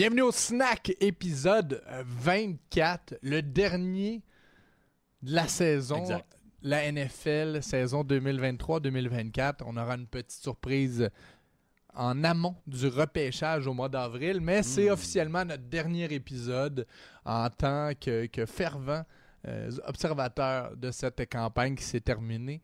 Bienvenue au Snack épisode 24, le dernier de la saison. Exact. La NFL, saison 2023-2024. On aura une petite surprise en amont du repêchage au mois d'avril, mais c'est Mm. officiellement notre dernier épisode en tant que, que fervent euh, observateur de cette campagne qui s'est terminée.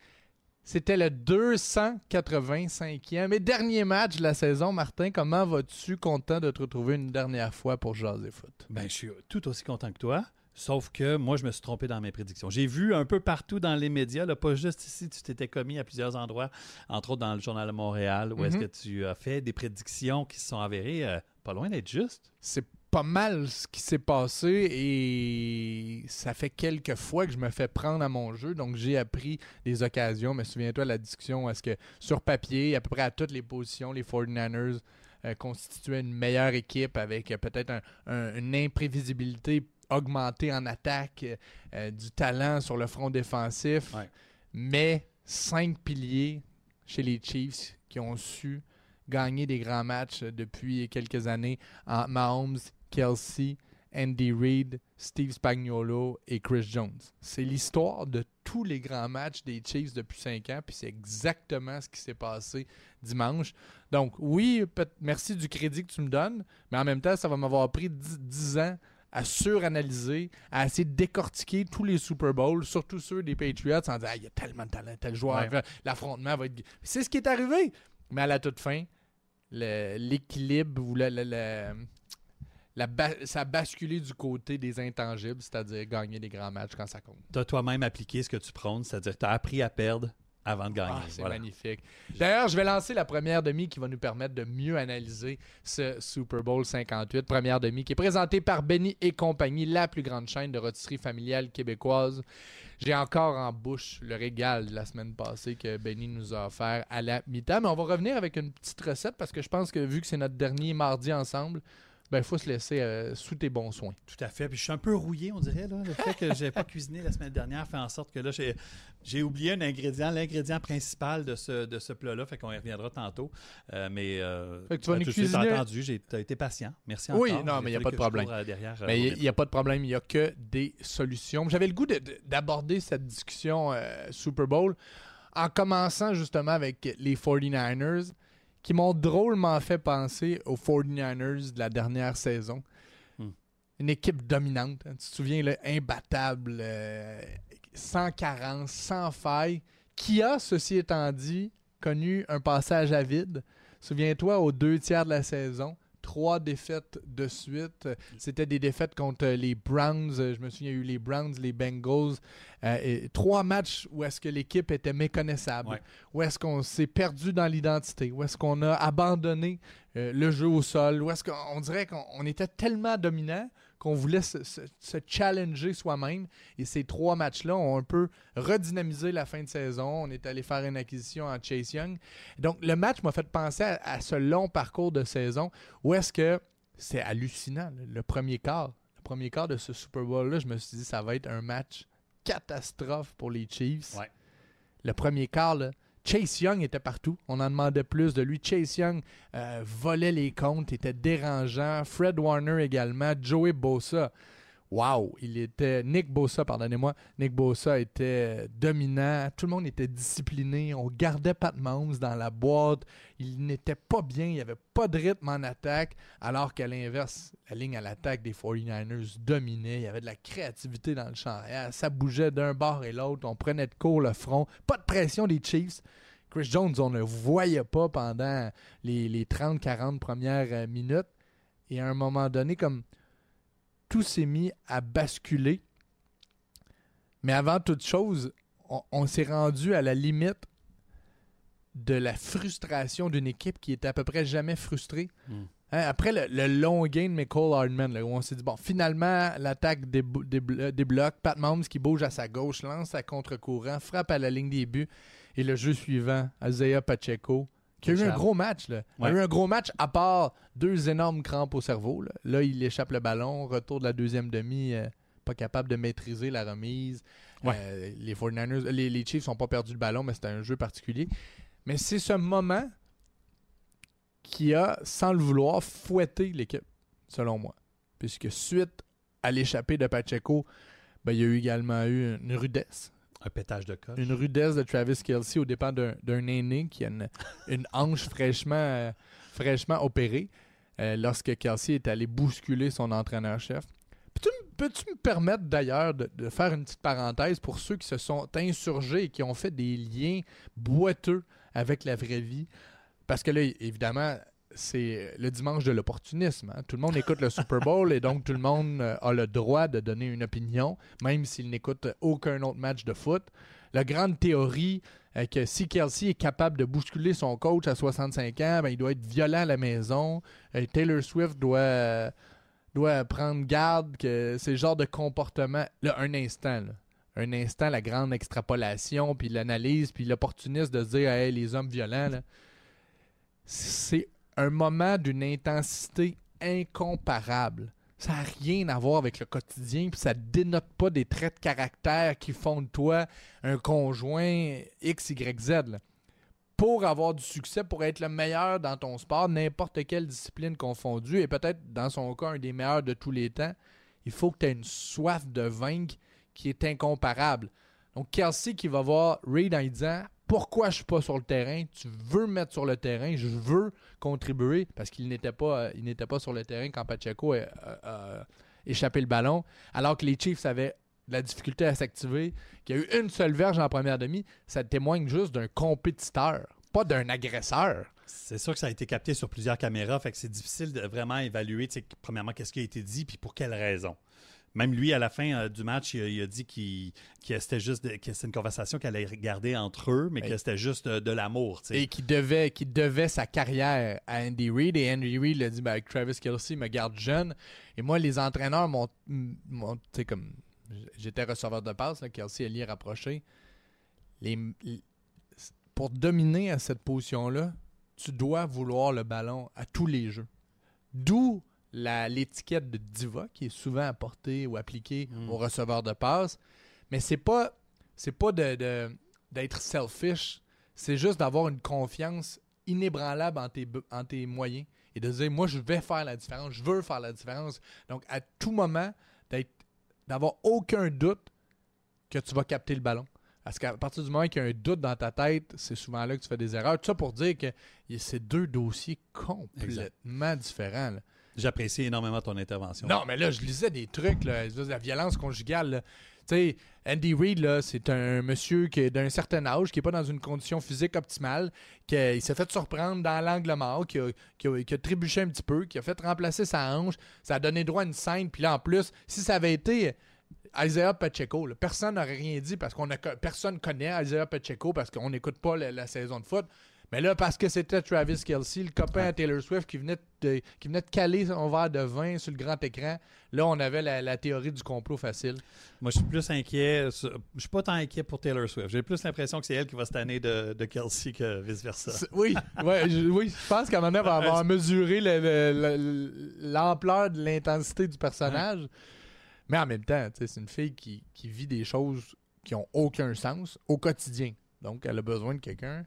C'était le 285e et dernier match de la saison. Martin, comment vas-tu? Content de te retrouver une dernière fois pour jaser foot. Ben, je suis tout aussi content que toi. Sauf que moi, je me suis trompé dans mes prédictions. J'ai vu un peu partout dans les médias, là, pas juste ici, tu t'étais commis à plusieurs endroits, entre autres dans le Journal de Montréal, où est-ce Mhm. que tu as fait des prédictions qui se sont avérées euh, pas loin d'être justes. C'est pas mal ce qui s'est passé et ça fait quelques fois que je me fais prendre à mon jeu. Donc j'ai appris des occasions. Mais souviens-toi de la discussion, est-ce que sur papier, à peu près à toutes les positions, les 49ers euh, constituaient une meilleure équipe avec euh, peut-être un- un- une imprévisibilité augmentée en attaque, euh, du talent sur le front défensif, Ouais. mais cinq piliers chez les Chiefs qui ont su gagner des grands matchs depuis quelques années en Mahomes, Kelsey, Andy Reid, Steve Spagnuolo et Chris Jones. C'est l'histoire de tous les grands matchs des Chiefs depuis cinq ans, puis c'est exactement ce qui s'est passé dimanche. Donc oui, merci du crédit que tu me donnes, mais en même temps, ça va m'avoir pris 10, 10 ans à suranalyser, à essayer de décortiquer tous les Super Bowls, surtout ceux des Patriots, en disant Ah, il y a tellement de talent, tel joueur, Ouais. l'affrontement va être... C'est ce qui est arrivé. Mais à la toute fin, l'équilibre ou le- la ba- ça a basculé du côté des intangibles, c'est-à-dire gagner des grands matchs quand ça compte. Tu as toi-même appliqué ce que tu prônes, c'est-à-dire que tu as appris à perdre avant de gagner. Ah, c'est Voilà. magnifique. D'ailleurs, je vais lancer la première demi qui va nous permettre de mieux analyser ce Super Bowl 58. Première demi qui est présentée par Benny et compagnie, la plus grande chaîne de rôtisserie familiale québécoise. J'ai encore en bouche le régal de la semaine passée que Benny nous a offert à la mi-temps. Mais on va revenir avec une petite recette parce que je pense que vu que c'est notre dernier mardi ensemble, ben, il faut se laisser euh, sous tes bons soins. Tout à fait. Puis je suis un peu rouillé, on dirait. Là. Le fait que j'ai pas cuisiné la semaine dernière fait en sorte que là, j'ai, j'ai oublié un ingrédient, l'ingrédient principal de ce, de ce plat-là. Fait qu'on y reviendra tantôt. Euh, mais euh, Fait que tu vas nous t'as cuisiner- entendu, j'ai t'as été patient. Merci Oui, encore. non, Il mais y a fallu pas de je problème. euh, derrière, euh, Mais il n'y a pas de problème, il n'y a que des solutions. J'avais le goût de- de- d'aborder cette discussion euh, Super Bowl en commençant justement avec les 49ers qui m'ont drôlement fait penser aux 49ers de la dernière saison. Hmm. Une équipe dominante, hein. tu te souviens, là, imbattable, euh, sans carence, sans faille, qui a, ceci étant dit, connu un passage à vide. Souviens-toi, aux deux tiers de la saison, trois défaites de suite. C'était des défaites contre les Browns. Euh, Je me souviens, il y a eu les Browns, les Bengals. Euh, et trois matchs où est-ce que l'équipe était méconnaissable. Ouais. Où est-ce qu'on s'est perdu dans l'identité. Où est-ce qu'on a abandonné euh, le jeu au sol. Où est-ce qu'on dirait qu'on on était tellement dominant qu'on voulait se, se- se challenger soi-même. Et ces trois matchs-là ont un peu redynamisé la fin de saison. On est allé faire une acquisition en Chase Young. Donc, le match m'a fait penser à, à ce long parcours de saison où est-ce que c'est hallucinant, le, le premier quart. Le premier quart de ce Super Bowl-là, je me suis dit, ça va être un match catastrophe pour les Chiefs. Ouais. Le premier quart, là, Chase Young était partout. On en demandait plus de lui. Chase Young euh, volait les comptes, était dérangeant. Fred Warner également. Joey Bosa. Wow, il était. Nick Bosa, pardonnez-moi. Nick Bosa était dominant. Tout le monde était discipliné. On gardait Pat Mahomes dans la boîte. Il n'était pas bien. Il n'y avait pas de rythme en attaque. Alors qu'à l'inverse, la ligne à l'attaque des 49ers dominait. Il y avait de la créativité dans le champ arrière. Ça bougeait d'un bord et l'autre. On prenait de court le front. Pas de pression des Chiefs. Chris Jones, on ne voyait pas pendant les, les 30-40 premières minutes. Et à un moment donné, comme tout s'est mis à basculer. Mais avant toute chose, on, on s'est rendu à la limite de la frustration d'une équipe qui était à peu près jamais frustrée. Hmm. Hein, après le, le long game de Michael Hardman, là, où on s'est dit, bon, finalement, l'attaque déblo- déblo- débloque. Pat Mahomes qui bouge à sa gauche, lance à contre-courant, frappe à la ligne des buts. Et le jeu suivant, Isaiah Pacheco, qui a eu un gros match. Là. Il a eu un gros match à part deux énormes crampes au cerveau. Là, Là, il échappe le ballon, retour de la deuxième demi, euh, pas capable de maîtriser la remise. Ouais. Euh, les 49ers, les, les Chiefs n'ont pas perdu le ballon, mais c'était un jeu particulier. Mais c'est ce moment qui a, sans le vouloir, fouetté l'équipe. selon moi. Puisque suite à l'échappée de Pacheco, ben, il y a eu également eu une rudesse. Un pétage de coche. Une rudesse de Travis Kelsey au dépend d'un aîné qui a une, une hanche fraîchement, euh, fraîchement opérée euh, lorsque Kelsey est allé bousculer son entraîneur-chef. Peux-tu me permettre d'ailleurs de faire une petite parenthèse pour ceux qui se sont insurgés et qui ont fait des liens boiteux avec la vraie vie? Parce que là, évidemment, c'est le dimanche de l'opportunisme. hein. Tout le monde écoute le Super Bowl et donc tout le monde euh, a le droit de donner une opinion, même s'il n'écoute aucun autre match de foot. La grande théorie euh, que si Kelsey est capable de bousculer son coach à 65 ans, ben, il doit être violent à la maison. Euh, Taylor Swift doit, euh, doit prendre garde que c'est le genre de comportement. Là, un instant, un instant, la grande extrapolation, puis l'analyse, puis l'opportunisme de dire hey, les hommes violents, c'est un moment d'une intensité incomparable. Ça n'a rien à voir avec le quotidien, puis ça dénote pas des traits de caractère qui font de toi un conjoint X, Y, Z. Pour avoir du succès, pour être le meilleur dans ton sport, n'importe quelle discipline confondue, et peut-être dans son cas un des meilleurs de tous les temps, il faut que tu aies une soif de vaincre qui est incomparable. Donc Kelsey qui va voir Reed en pourquoi je suis pas sur le terrain, tu veux me mettre sur le terrain, je veux contribuer parce qu'il n'était pas euh, sur le terrain quand Pacheco a, a- a échappé le ballon alors que les Chiefs avaient la difficulté à s'activer, qu'il y a eu une seule verge en première demi, ça témoigne juste d'un compétiteur, pas d'un agresseur. C'est sûr que ça a été capté sur plusieurs caméras, fait que c'est difficile de vraiment évaluer, premièrement, qu'est-ce qui a été dit, puis pour quelle raison. Même lui, à la fin euh, du match, il a, il a dit qu'il- que c'était juste de- que c'était une conversation qu'elle allait garder entre eux, mais que c'était juste de, de l'amour. Et qui devait, qui devait sa carrière à Andy Reid. Et Andy Reid l'a dit ben, Travis Kelsey me garde jeune. Et moi, les entraîneurs m'ont. comme. J'étais receveur de passe, là, Kelsey est lié rapproché. Les, les- pour dominer à cette position-là, tu dois vouloir le ballon à tous les jeux. D'où l'étiquette de diva qui est souvent apportée ou appliquée Mm. aux receveurs de passe. Mais c'est pas c'est pas de, de- d'être selfish, c'est juste d'avoir une confiance inébranlable en tes, en tes moyens et de dire moi je vais faire la différence, je veux faire la différence. Donc à tout moment d'être d'avoir aucun doute que tu vas capter le ballon. Parce qu'à partir du moment qu'il y a un doute dans ta tête, c'est souvent là que tu fais des erreurs. Tout ça pour dire que c'est deux dossiers complètement différents. là. J'apprécie énormément ton intervention. Non, mais là, je lisais des trucs, là, la violence conjugale. là. Tu sais, Andy Reid, c'est un monsieur qui est d'un certain âge, qui n'est pas dans une condition physique optimale, qui il s'est fait surprendre dans l'angle mort, qui a, qui, a, trébuché un petit peu, qui a fait remplacer sa hanche. Ça a donné droit à une scène. Puis là, en plus, si ça avait été Isaiah Pacheco, personne n'aurait rien dit parce qu'on a personne connaît Isaiah Pacheco parce qu'on n'écoute pas la saison de foot. Mais là, parce que c'était Travis Kelsey, le copain Ouais. à Taylor Swift qui venait, de, qui venait de caler son verre de vin sur le grand écran, là, on avait la, la théorie du complot facile. Moi, je suis plus inquiet. Je suis pas tant inquiet pour Taylor Swift. J'ai plus l'impression que c'est elle qui va se tanner de, de Kelsey que vice-versa. Oui, ouais, je, oui, je pense qu'à un moment donné, on va avoir mesuré le- le- le- l'ampleur de l'intensité du personnage. Mais en même temps, c'est une fille qui, qui vit des choses qui ont aucun sens au quotidien. Donc, elle a besoin de quelqu'un.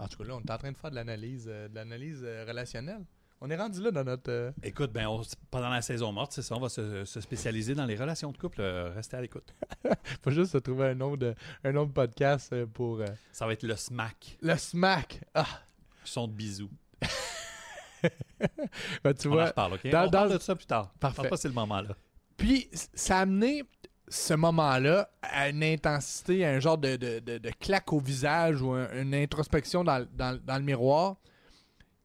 En tout cas, là, on est en train de faire de l'analyse euh, de l'analyse euh, relationnelle. On est rendu là dans notre. euh, Écoute, ben, on- pendant la saison morte, c'est ça, on va se, se spécialiser dans les relations de couple. Euh, Restez à l'écoute. faut juste se trouver un nom de, un nom de podcast euh, pour. euh, Ça va être le smack. le smack. Ah! Son de bisous. Ben, tu On en vois. reparle, OK? dans- on parle dans- de ça plus tard. Parfait. Je pense pas que c'est le moment, là. Puis, c- ça a amené ce moment-là à une intensité, à un genre de, de- de- de claque au visage ou un- une introspection dans, dans- dans le miroir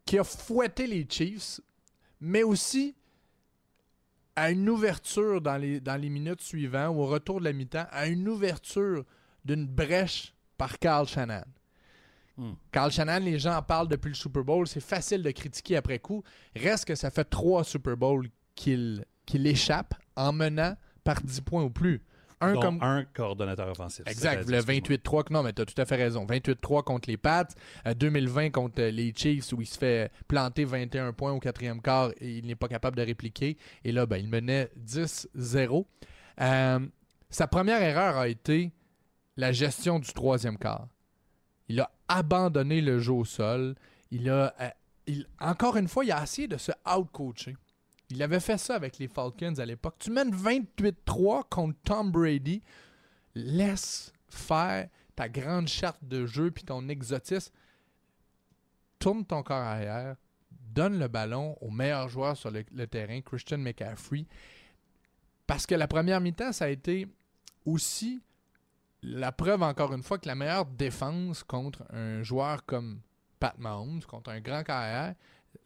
qui a fouetté les Chiefs, mais aussi à une ouverture dans les, dans les minutes suivantes, ou au retour de la mi-temps, à une ouverture d'une brèche par Carl Shannon. Hmm. Carl Shannon, les gens en parlent depuis le Super Bowl. C'est facile de critiquer après coup. Reste que ça fait trois Super Bowls qu'il qu'il échappe en menant par 10 points ou plus. Un comme. un coordonnateur offensif. Exact, le excuse-moi. 28-3. Non, mais tu as tout à fait raison. 28-3 contre les Pats. euh, 2020 contre euh, les Chiefs où il se fait planter 21 points au quatrième quart et il n'est pas capable de répliquer. Et là, ben, il menait 10-0. Euh, sa première erreur a été la gestion du troisième quart. Il a abandonné le jeu au sol. Il a, euh, il- encore une fois, il a essayé de se out-coacher. Il avait fait ça avec les Falcons à l'époque. Tu mènes 28-3 contre Tom Brady. Laisse faire ta grande charte de jeu puis ton exotisme. Tourne ton corps arrière. Donne le ballon au meilleur joueur sur le, terrain, Christian McCaffrey. Parce que la première mi-temps, ça a été aussi la preuve, encore une fois, que la meilleure défense contre un joueur comme Pat Mahomes, contre un grand carrière,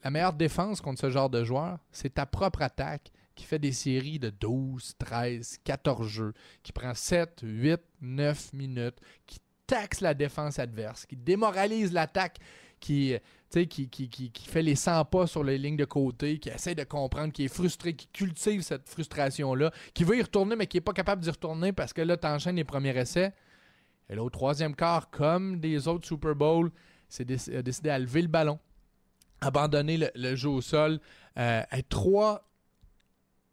la meilleure défense contre ce genre de joueur, c'est ta propre attaque qui fait des séries de 12, 13, 14 jeux, qui prend 7, 8, 9 minutes, qui taxe la défense adverse, qui démoralise l'attaque, qui, qui fait les 100 pas sur les lignes de côté, qui essaie de comprendre, qui est frustré, qui cultive cette frustration-là, qui veut y retourner, mais qui n'est pas capable d'y retourner parce que là, tu enchaînes les premiers essais. Et là, au troisième quart, comme des autres Super Bowl, c'est a décidé à lever le ballon, abandonner le, le jeu au sol, euh, être trois,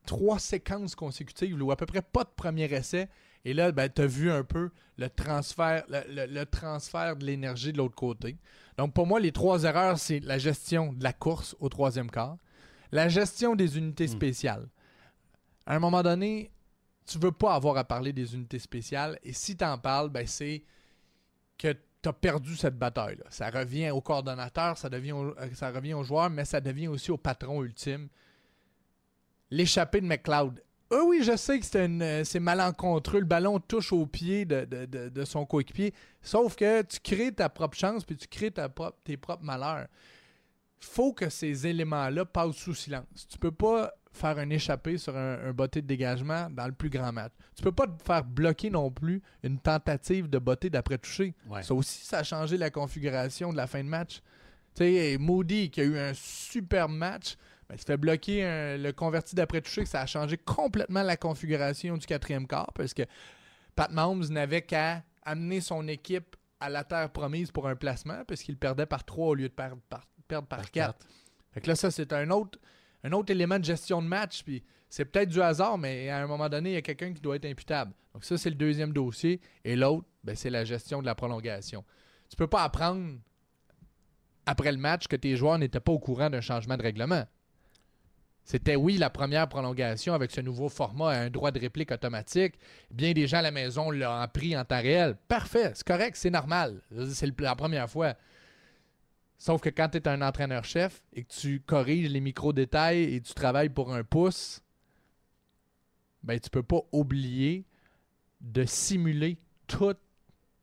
trois séquences consécutives où à peu près pas de premier essai. Et là, ben, tu as vu un peu le transfert, le, le- le transfert de l'énergie de l'autre côté. Donc, pour moi, les trois erreurs, c'est la gestion de la course au troisième quart, la gestion des unités spéciales. À un moment donné, tu veux pas avoir à parler des unités spéciales. Et si tu en parles, ben, c'est que perdu cette bataille-là. Ça revient au coordonnateur, euh, ça revient au joueur, mais ça devient aussi au patron ultime. L'échappée de McLeod. Euh, oui, je sais que euh, c'est malencontreux. Le ballon touche au pied de, son coéquipier. Sauf que tu crées ta propre chance puis tu crées tes propres malheurs. Faut que ces éléments-là passent sous silence. Tu peux pas faire un échappé sur un, un botté de dégagement dans le plus grand match. Tu peux pas te faire bloquer non plus une tentative de botté d'après-toucher. Ouais. Ça aussi, ça a changé la configuration de la fin de match. Tu sais, Moody, qui a eu un super match, ben, il se fait bloquer un- le converti d'après-toucher, que ça a changé complètement la configuration du quatrième quart, parce que Pat Mahomes n'avait qu'à amener son équipe à la terre promise pour un placement, parce qu'il perdait par 3 au lieu de perdre par, perdre par Par 4. Fait que là, ça, c'est un autre, un autre élément de gestion de match. Puis c'est peut-être du hasard, mais à un moment donné, il y a quelqu'un qui doit être imputable. Donc ça, c'est le deuxième dossier. Et l'autre, ben, c'est la gestion de la prolongation. Tu peux pas apprendre après le match que tes joueurs n'étaient pas au courant d'un changement de règlement. C'était oui la première prolongation avec ce nouveau format à un droit de réplique automatique. Bien des gens à la maison l'ont appris en temps réel. Parfait, c'est correct, c'est normal. C'est la première fois. Sauf que quand tu es un entraîneur-chef et que tu corriges les micro-détails et tu travailles pour un pouce, ben tu peux pas oublier de simuler tous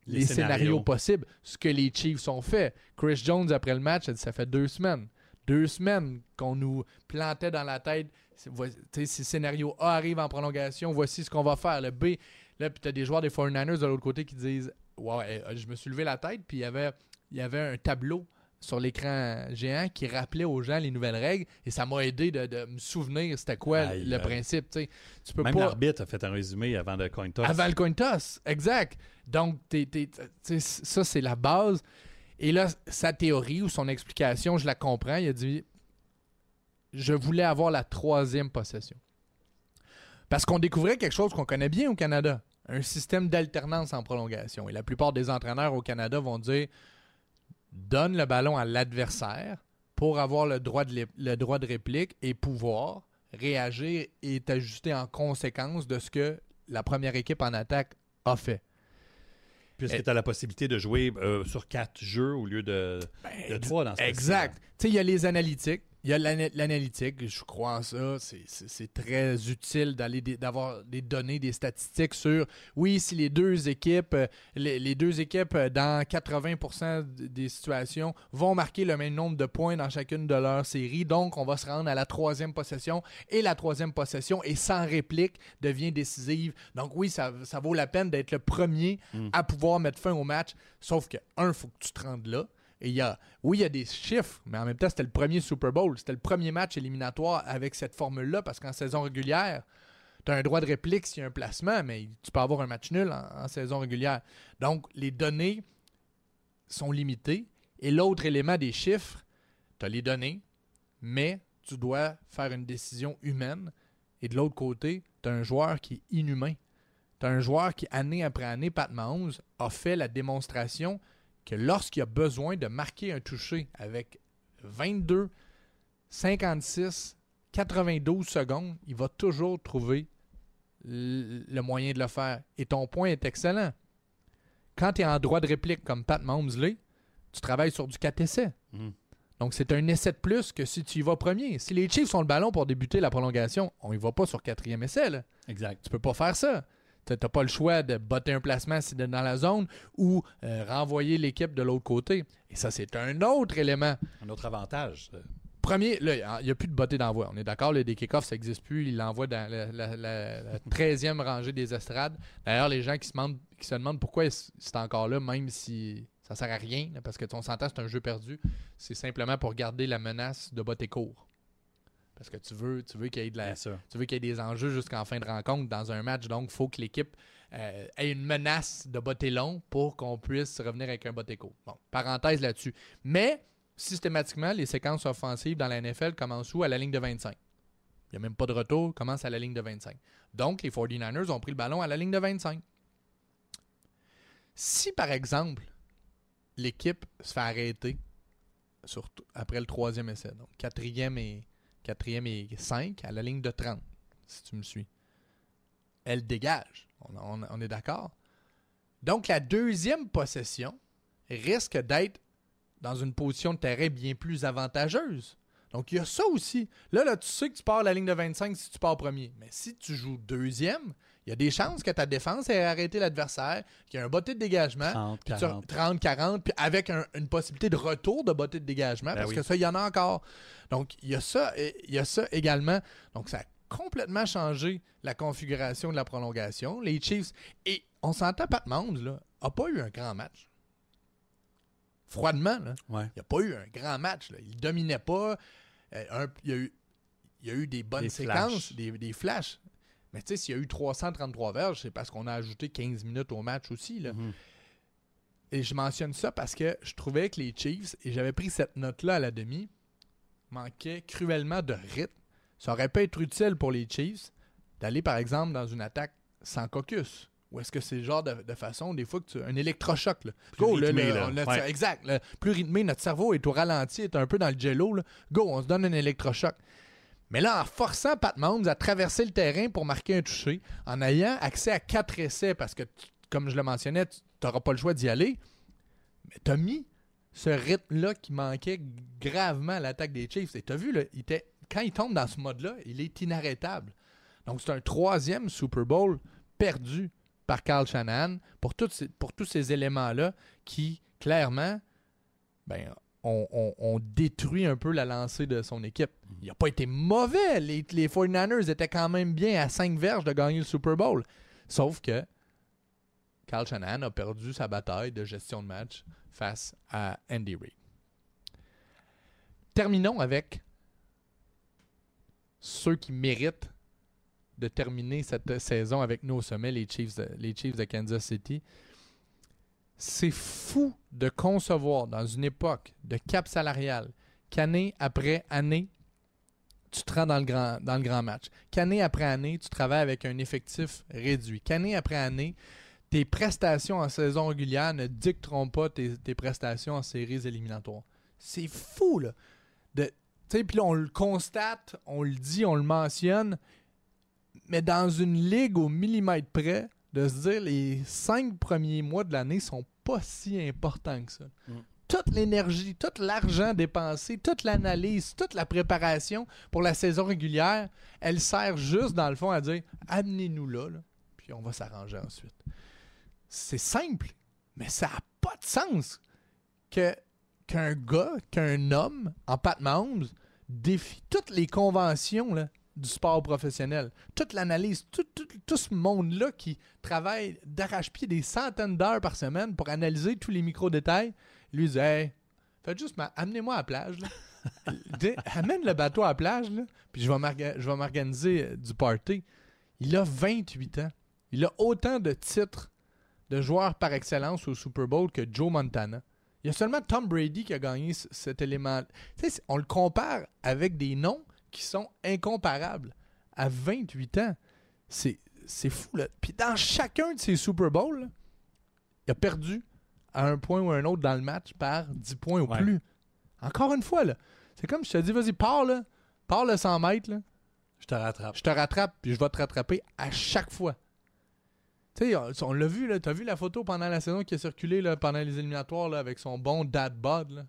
les, Les scénarios. scénarios. possibles. Ce que les Chiefs ont fait. Chris Jones, après le match, a dit ça fait deux semaines. Deux semaines qu'on nous plantait dans la tête. Si scénario A arrive en prolongation, voici ce qu'on va faire. Le B, là, puis tu as des joueurs des 49ers de l'autre côté qui disent Ouais, euh, je me suis levé la tête, puis il y avait, il y avait un tableau sur l'écran géant qui rappelait aux gens les nouvelles règles et ça m'a aidé de, de me souvenir c'était quoi Aïe, le principe. tu peux Même pas. l'arbitre a fait un résumé avant le coin toss. Avant le coin toss, exact. Donc, t'es- t'es- ça, c'est la base. Et là, sa théorie ou son explication, je la comprends. Il a dit Je voulais avoir la troisième possession. Parce qu'on découvrait quelque chose qu'on connaît bien au Canada un système d'alternance en prolongation. Et la plupart des entraîneurs au Canada vont dire donne le ballon à l'adversaire pour avoir le droit, de lé- le droit de réplique et pouvoir réagir et t'ajuster en conséquence de ce que la première équipe en attaque a fait. Puisque tu as la possibilité de jouer euh, sur quatre jeux au lieu de, de trois dans ce Exact. Tu sais, il y a les analytiques. Il y a l'ana- l'analytique, je crois en ça. C'est- très utile d'aller d'avoir des données, des statistiques sur, oui, si les deux équipes, euh, les, les deux équipes, euh, dans 80% d- des situations, vont marquer le même nombre de points dans chacune de leurs séries. Donc, on va se rendre à la troisième possession. Et la troisième possession, et sans réplique, devient décisive. Donc, oui, ça, ça vaut la peine d'être le premier Mm. à pouvoir mettre fin au match. Sauf que, un, il faut que tu te rendes là. Et il y a, oui, il y a des chiffres, mais en même temps, c'était le premier Super Bowl. C'était le premier match éliminatoire avec cette formule-là, parce qu'en saison régulière, tu as un droit de réplique s'il y a un placement, mais tu peux avoir un match nul en, saison régulière. Donc, les données sont limitées. Et l'autre élément des chiffres, tu as les données, mais tu dois faire une décision humaine. Et de l'autre côté, tu as un joueur qui est inhumain. Tu as un joueur qui, année après année, Pat Mahomes, a fait la démonstration que lorsqu'il a besoin de marquer un toucher avec 22, 56, 92 secondes, il va toujours trouver le moyen de le faire. Et ton point est excellent. Quand tu es en droit de réplique comme Pat Mahomes l'est, tu travailles sur du 4 essais. Mhm. Donc, c'est un essai de plus que si tu y vas premier. Si les Chiefs ont le ballon pour débuter la prolongation, on y va pas sur quatrième essai. Là. Exact. Tu peux pas faire ça. Tu n'as pas le choix de botter un placement si dans la zone ou euh, renvoyer l'équipe de l'autre côté. Et ça, c'est un autre élément. Un autre avantage. Premier, là, il n'y a plus de botter d'envoi. On est d'accord, le des kick-offs, ça n'existe plus. Il l'envoie dans la, la- la- la 13e rangée des estrades. D'ailleurs, les gens qui se, demandent, qui se demandent pourquoi c'est encore là, même si ça sert à rien, parce que on s'entend, c'est un jeu perdu, c'est simplement pour garder la menace de botter court. Parce que tu veux, tu veux qu'il y ait de la, tu veux qu'il y ait des enjeux jusqu'en fin de rencontre dans un match. Donc, il faut que l'équipe euh, ait une menace de botter long pour qu'on puisse revenir avec un botté court. Bon, parenthèse là-dessus. Mais, systématiquement, les séquences offensives dans la NFL commencent où? À la ligne de 25. Il n'y a même pas de retour, commence à la ligne de 25. Donc, les 49ers ont pris le ballon à la ligne de 25. Si, par exemple, l'équipe se fait arrêter surtout après le troisième essai, donc quatrième et, quatrième et 5 à la ligne de 30, si tu me suis, elle dégage. On, est d'accord? Donc, la deuxième possession risque d'être dans une position de terrain bien plus avantageuse. Donc, il y a ça aussi. Là, là, tu sais que tu pars la ligne de 25 si tu pars premier. Mais si tu joues deuxième, il y a des chances que ta défense ait arrêté l'adversaire, qu'il y ait un botté de dégagement, 30, puis tu- 40. 30, 40, puis avec un- une possibilité de retour de botté de dégagement, Ben parce oui. que ça, il y en a encore. Donc, il y a ça, et- il y a ça également. Donc, ça a complètement changé la configuration de la prolongation. Les Chiefs, et on s'entend, Pat Mahomes, là, a pas eu un grand match. Froidement, là. Ouais. Il n'y a pas eu un grand match. Là. Il dominait pas. Euh, un- il, y a eu, il y a eu des bonnes Des séquences, flashs. Des, des flashs. Mais tu sais, s'il y a eu 333 verges, c'est parce qu'on a ajouté 15 minutes au match aussi. Là. Mhm. Et je mentionne ça parce que je trouvais que les Chiefs, et j'avais pris cette note-là à la demi, manquaient cruellement de rythme. Ça aurait pu être utile pour les Chiefs d'aller, par exemple, dans une attaque sans caucus. Ou est-ce que c'est le genre de, de façon, des fois, que tu un électrochoc? Là. Plus Go, là, rythmé, là, Ouais. Exact. plus rythmé, notre cerveau est au ralenti, est un peu dans le jello. là. Go, on se donne un électrochoc. Mais là, en forçant Pat Mahomes à traverser le terrain pour marquer un toucher, en ayant accès à quatre essais, parce que, comme je le mentionnais, tu n'auras pas le choix d'y aller, mais tu as mis ce rythme-là qui manquait gravement à l'attaque des Chiefs. Et tu as vu, là, quand il tombe dans ce mode-là, il est inarrêtable. Donc, c'est un troisième Super Bowl perdu par Carl ces- pour tous ces éléments-là qui, clairement, ben, ont détruit un peu la lancée de son équipe. Il n'a pas été mauvais. Les, les 49ers étaient quand même bien à 5 verges de gagner le Super Bowl. Sauf que Carl Shanahan a perdu sa bataille de gestion de match face à Andy Reid. Terminons avec ceux qui méritent de terminer cette saison avec nous au sommet, les Chiefs les Chiefs de Kansas City. C'est fou de concevoir dans une époque de cap salarial qu'année après année, tu te rends dans le grand, match. Qu'année après année, tu travailles avec un effectif réduit. Qu'année après année, tes prestations en saison régulière ne dicteront pas tes, prestations en séries éliminatoires. C'est fou, là. Tu sais, puis on le constate, on le dit, on le mentionne, mais dans une ligue au millimètre près, de se dire les cinq premiers mois de l'année sont pas si importants que ça. Mm. Toute l'énergie, tout l'argent dépensé, toute l'analyse, toute la préparation pour la saison régulière, elle sert juste dans le fond à dire amenez-nous là, là, puis on va s'arranger ensuite. C'est simple, mais ça n'a pas de sens que qu'un gars, qu'un homme en Pat Mahomes défie toutes les conventions là, du sport professionnel, toute l'analyse, tout, tout- tout ce monde-là qui travaille d'arrache-pied des centaines d'heures par semaine pour analyser tous les micro-détails, lui dit Hey, faites juste, amenez-moi à la plage. là. Amène le bateau à la plage, là, puis je vais m'organiser euh, du party. Il a 28 ans. Il a autant de titres de joueur par excellence au Super Bowl que Joe Montana. Il y a seulement Tom Brady qui a gagné cet élément. On le compare avec des noms qui sont incomparables. À 28 ans, c'est c'est fou. Là. Puis dans chacun de ces Super Bowls, il a perdu à un point ou un autre dans le match par 10 points ou Ouais. plus. Encore une fois, là, c'est comme je te dis, vas-y, pars, là, Pars le 100 mètres, là, Je te rattrape. je te rattrape, puis je vais te rattraper à chaque fois. Tu sais, on, on l'a vu, là. T'as vu la photo pendant la saison qui a circulé là, pendant les éliminatoires là, avec son bon dad bod, là?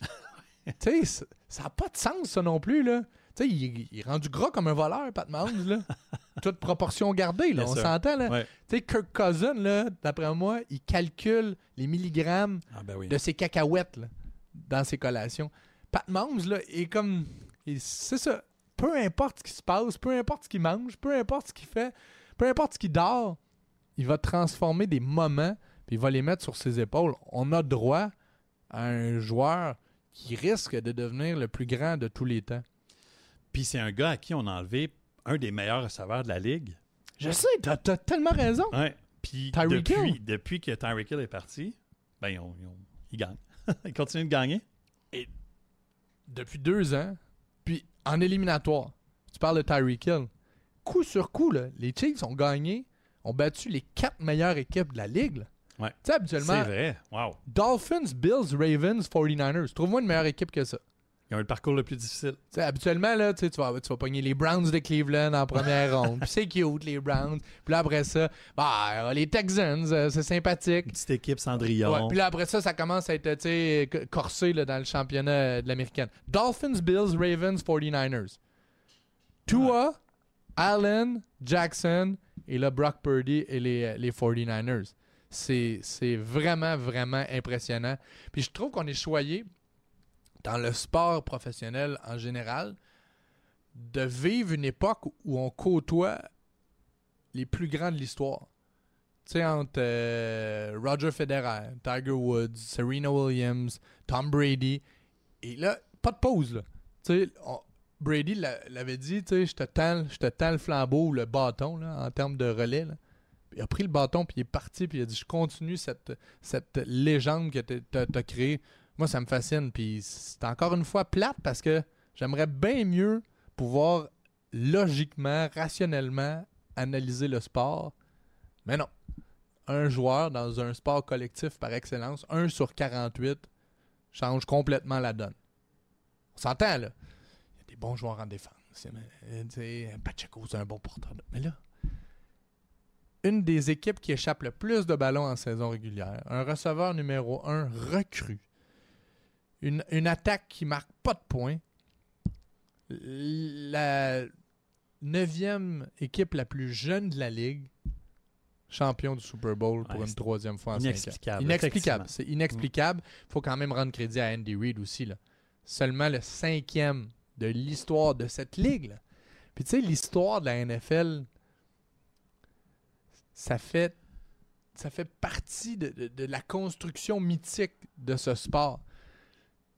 tu sais, ça n'a pas de sens, ça non plus, là. Tu sais, il, il est rendu gras comme un voleur, Pat Mahomes, là. Toute proportion gardée, là. Bien on s'entend, là. Ouais. Tu sais, Kirk Cousin, là, d'après moi, il calcule les milligrammes Ah ben oui. de ses cacahuètes là, dans ses collations. Pat Mahomes, là, est comme. C'est ça. Peu importe ce qui se passe, peu importe ce qu'il mange, peu importe ce qu'il fait, peu importe ce qu'il dort, il va transformer des moments puis il va les mettre sur ses épaules. On a droit à un joueur qui risque de devenir le plus grand de tous les temps. Puis c'est un gars à qui on a enlevé un des meilleurs receveurs de la ligue. Je sais, t'as as tellement raison. Ouais. Puis depuis, que Tyreek Hill est parti, ben ils, ont- ils ont- ils gagnent. ils continuent de gagner. Depuis deux ans, puis en éliminatoire, tu parles de Tyreek Hill. Coup sur coup, là, les Chiefs ont gagné, ont battu les quatre meilleures équipes de la ligue. là. Ouais. Tu sais, C'est habituellement, vrai. Wow. Dolphins, Bills, Ravens, 49ers. Trouve-moi une meilleure équipe que ça. Ils ont eu le parcours le plus difficile. Habituellement, là, tu vas, tu vas pogner les Browns de Cleveland en première ronde. Puis c'est cute, les Browns. Puis là, après ça, bah, les Texans, euh, c'est sympathique. Une petite équipe Cendrillon. Puis là, après ça, ça commence à être tu sais, c- corsé là, dans le championnat euh, de l'américaine. Dolphins, Bills, Ravens, 49ers. Tua, Allen, Jackson et là, Brock Purdy et les, euh, les 49ers. C'est c'est vraiment, vraiment impressionnant. Puis je trouve qu'on est choyé dans le sport professionnel en général de vivre une époque où on côtoie les plus grands de l'histoire. Tu sais, entre euh, Roger Federer, Tiger Woods, Serena Williams, Tom Brady. Et là, pas de pause, là. Tu sais, Brady l'a- l'avait dit, tu sais, je te tends le flambeau, le bâton, en termes de relais. Il a pris le bâton, puis il est parti, puis il a dit, je continue cette, cette légende que tu as créée. Moi, ça me fascine, puis c'est encore une fois plate parce que j'aimerais bien mieux pouvoir logiquement, rationnellement analyser le sport. Mais non. Un joueur dans un sport collectif par excellence, 1 sur 48, change complètement la donne. On s'entend, là. Il y a des bons joueurs en défense. Sais, Pacheco, c'est un bon porteur. Mais là, une des équipes qui échappe le plus de ballons en saison régulière, un receveur numéro 1 recru, une, une attaque qui marque pas de points, la neuvième équipe la plus jeune de la ligue, champion du Super Bowl pour Ouais, une troisième fois en cinq ans. inexplicable, Inexplicable. C'est inexplicable. faut quand même rendre crédit à Andy Reid aussi. Là. Seulement le cinquième de l'histoire de cette ligue. là. Puis tu sais, l'histoire de la NFL, ça fait, ça fait partie de, de- de la construction mythique de ce sport.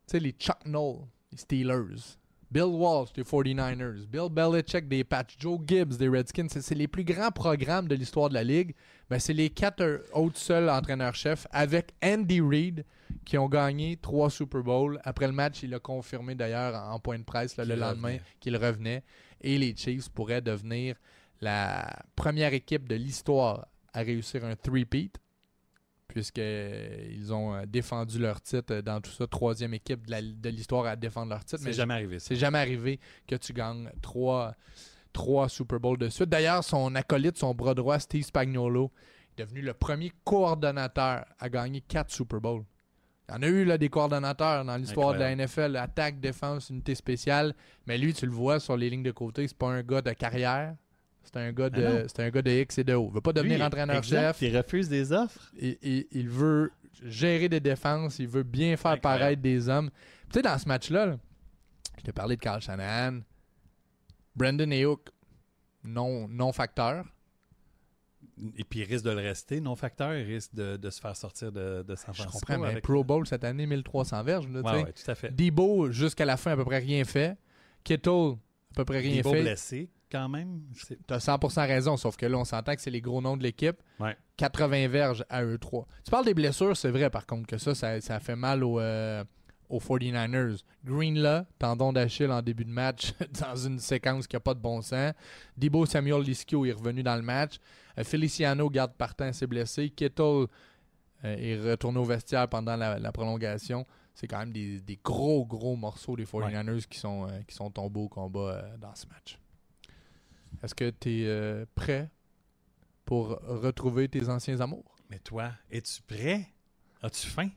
Tu sais, les Chuck Noll, les Steelers, Bill Walsh des 49ers, Bill Belichick des Pats, Joe Gibbs des Redskins, c'est- les plus grands programmes de l'histoire de la ligue. Ben, c'est les quatre euh, autres seuls entraîneurs-chefs avec Andy Reid qui ont gagné trois Super Bowls. Après le match, il a confirmé d'ailleurs en point de presse là, le lendemain qu'il revenait. Et les Chiefs pourraient devenir la première équipe de l'histoire à réussir un three-peat puisqu'ils ont euh, défendu leur titre euh, dans tout ça. Troisième équipe de l'histoire à défendre leur titre. C'est Mais jamais arrivé. c'est jamais arrivé que tu gagnes trois, trois Super Bowls de suite. D'ailleurs, son acolyte, son bras droit, Steve Spagnuolo, est devenu le premier coordonnateur à gagner quatre Super Bowls. Il y en a eu là, des coordonnateurs dans l'histoire de la NFL, attaque, défense, unité spéciale. Mais lui, tu le vois sur les lignes de côté, c'est pas un gars de carrière. C'est un gars Ah de, c'est un gars de X et de O. Il veut pas devenir entraîneur-chef. Il refuse des offres. Il, il- il veut gérer des défenses, il veut bien faire Incroyable. paraître des hommes. Tu sais, dans ce match-là, là, je t'ai parlé de Carl Shanahan, Brandon Ayuk, non, non facteur. Et puis il risque de le rester, non facteur. Il risque de, de se faire sortir de, de San Je Francisco. comprends, mais avec- Pro Bowl cette année, 1300 verges. Là, ouais, tout à fait. Debo, jusqu'à la fin, à peu près rien fait. Kittle, à peu près rien Debo fait. blessé, quand même. Tu as 100% raison, sauf que là, on s'entend que c'est les gros noms de l'équipe. Ouais. 80 verges à eux trois. Tu parles des blessures, c'est vrai par contre que ça, ça, ça fait mal aux, euh, aux 49ers. Greenlaw, tendon d'Achille en début de match dans une séquence qui n'a pas de bon sens. Debo Samuel Liskio est revenu dans le match. Euh, Feliciano, garde partant, s'est blessé. Kittle euh, est retourné au vestiaire pendant la, la prolongation. c'est quand même des, des gros, gros morceaux des 49ers qui, sont, euh, qui sont tombés au combat euh, dans ce match. Est-ce que tu es euh, prêt pour retrouver tes anciens amours? Mais toi, es-tu prêt? As-tu faim?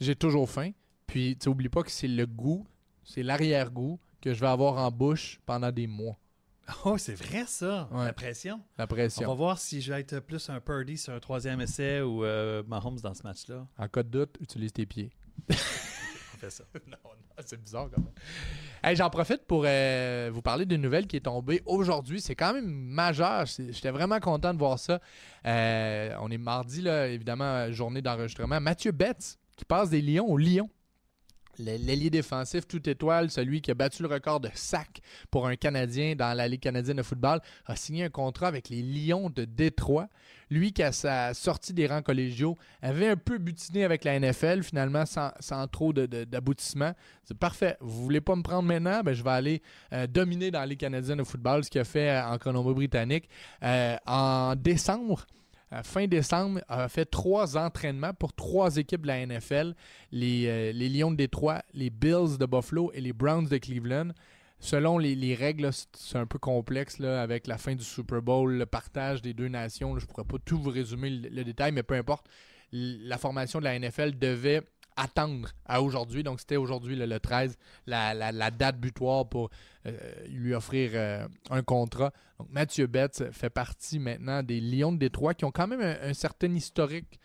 J'ai toujours faim. Puis, tu n'oublies pas que c'est le goût, c'est l'arrière-goût que je vais avoir en bouche pendant des mois. Oh, c'est vrai ça, Ouais. la pression. La On pression. va voir si je vais être plus un Purdy sur un troisième essai ou euh, Mahomes dans ce match-là. En cas de doute, utilise tes pieds. Fait ça. non, non, c'est bizarre quand même. J'en profite pour euh, vous parler d'une nouvelle qui est tombée aujourd'hui. C'est quand même majeur. J'étais vraiment content de voir ça. Euh, on est mardi, là, évidemment, journée d'enregistrement. Mathieu Betts qui passe des Lions au Lyon. L'ailier défensif tout étoile, celui qui a battu le record de sac pour un Canadien dans la Ligue canadienne de football, a signé un contrat avec les Lions de Détroit. Lui qui, à sa sortie des rangs collégiaux, avait un peu butiné avec la NFL, finalement, sans, sans trop d'aboutissement. C'est parfait. Vous voulez pas me prendre maintenant? Ben, je vais aller euh, dominer dans la Ligue canadienne de football, ce qu'il a fait euh, en Colombie-Britannique. Euh, en décembre, euh, fin décembre, a fait trois entraînements pour trois équipes de la NFL les, euh, les Lions de Détroit, les Bills de Buffalo et les Browns de Cleveland. Selon les, les règles, c'est- un peu complexe avec la fin du Super Bowl, le partage des deux nations. je ne pourrais pas tout vous résumer le, détail, mais peu importe. La formation de la NFL devait attendre à aujourd'hui. Donc, c'était aujourd'hui, le, le 13, la, date butoir pour euh, lui offrir euh, un contrat. Donc, Mathieu Betts fait partie maintenant des Lions de Détroit qui ont quand même un, certain historique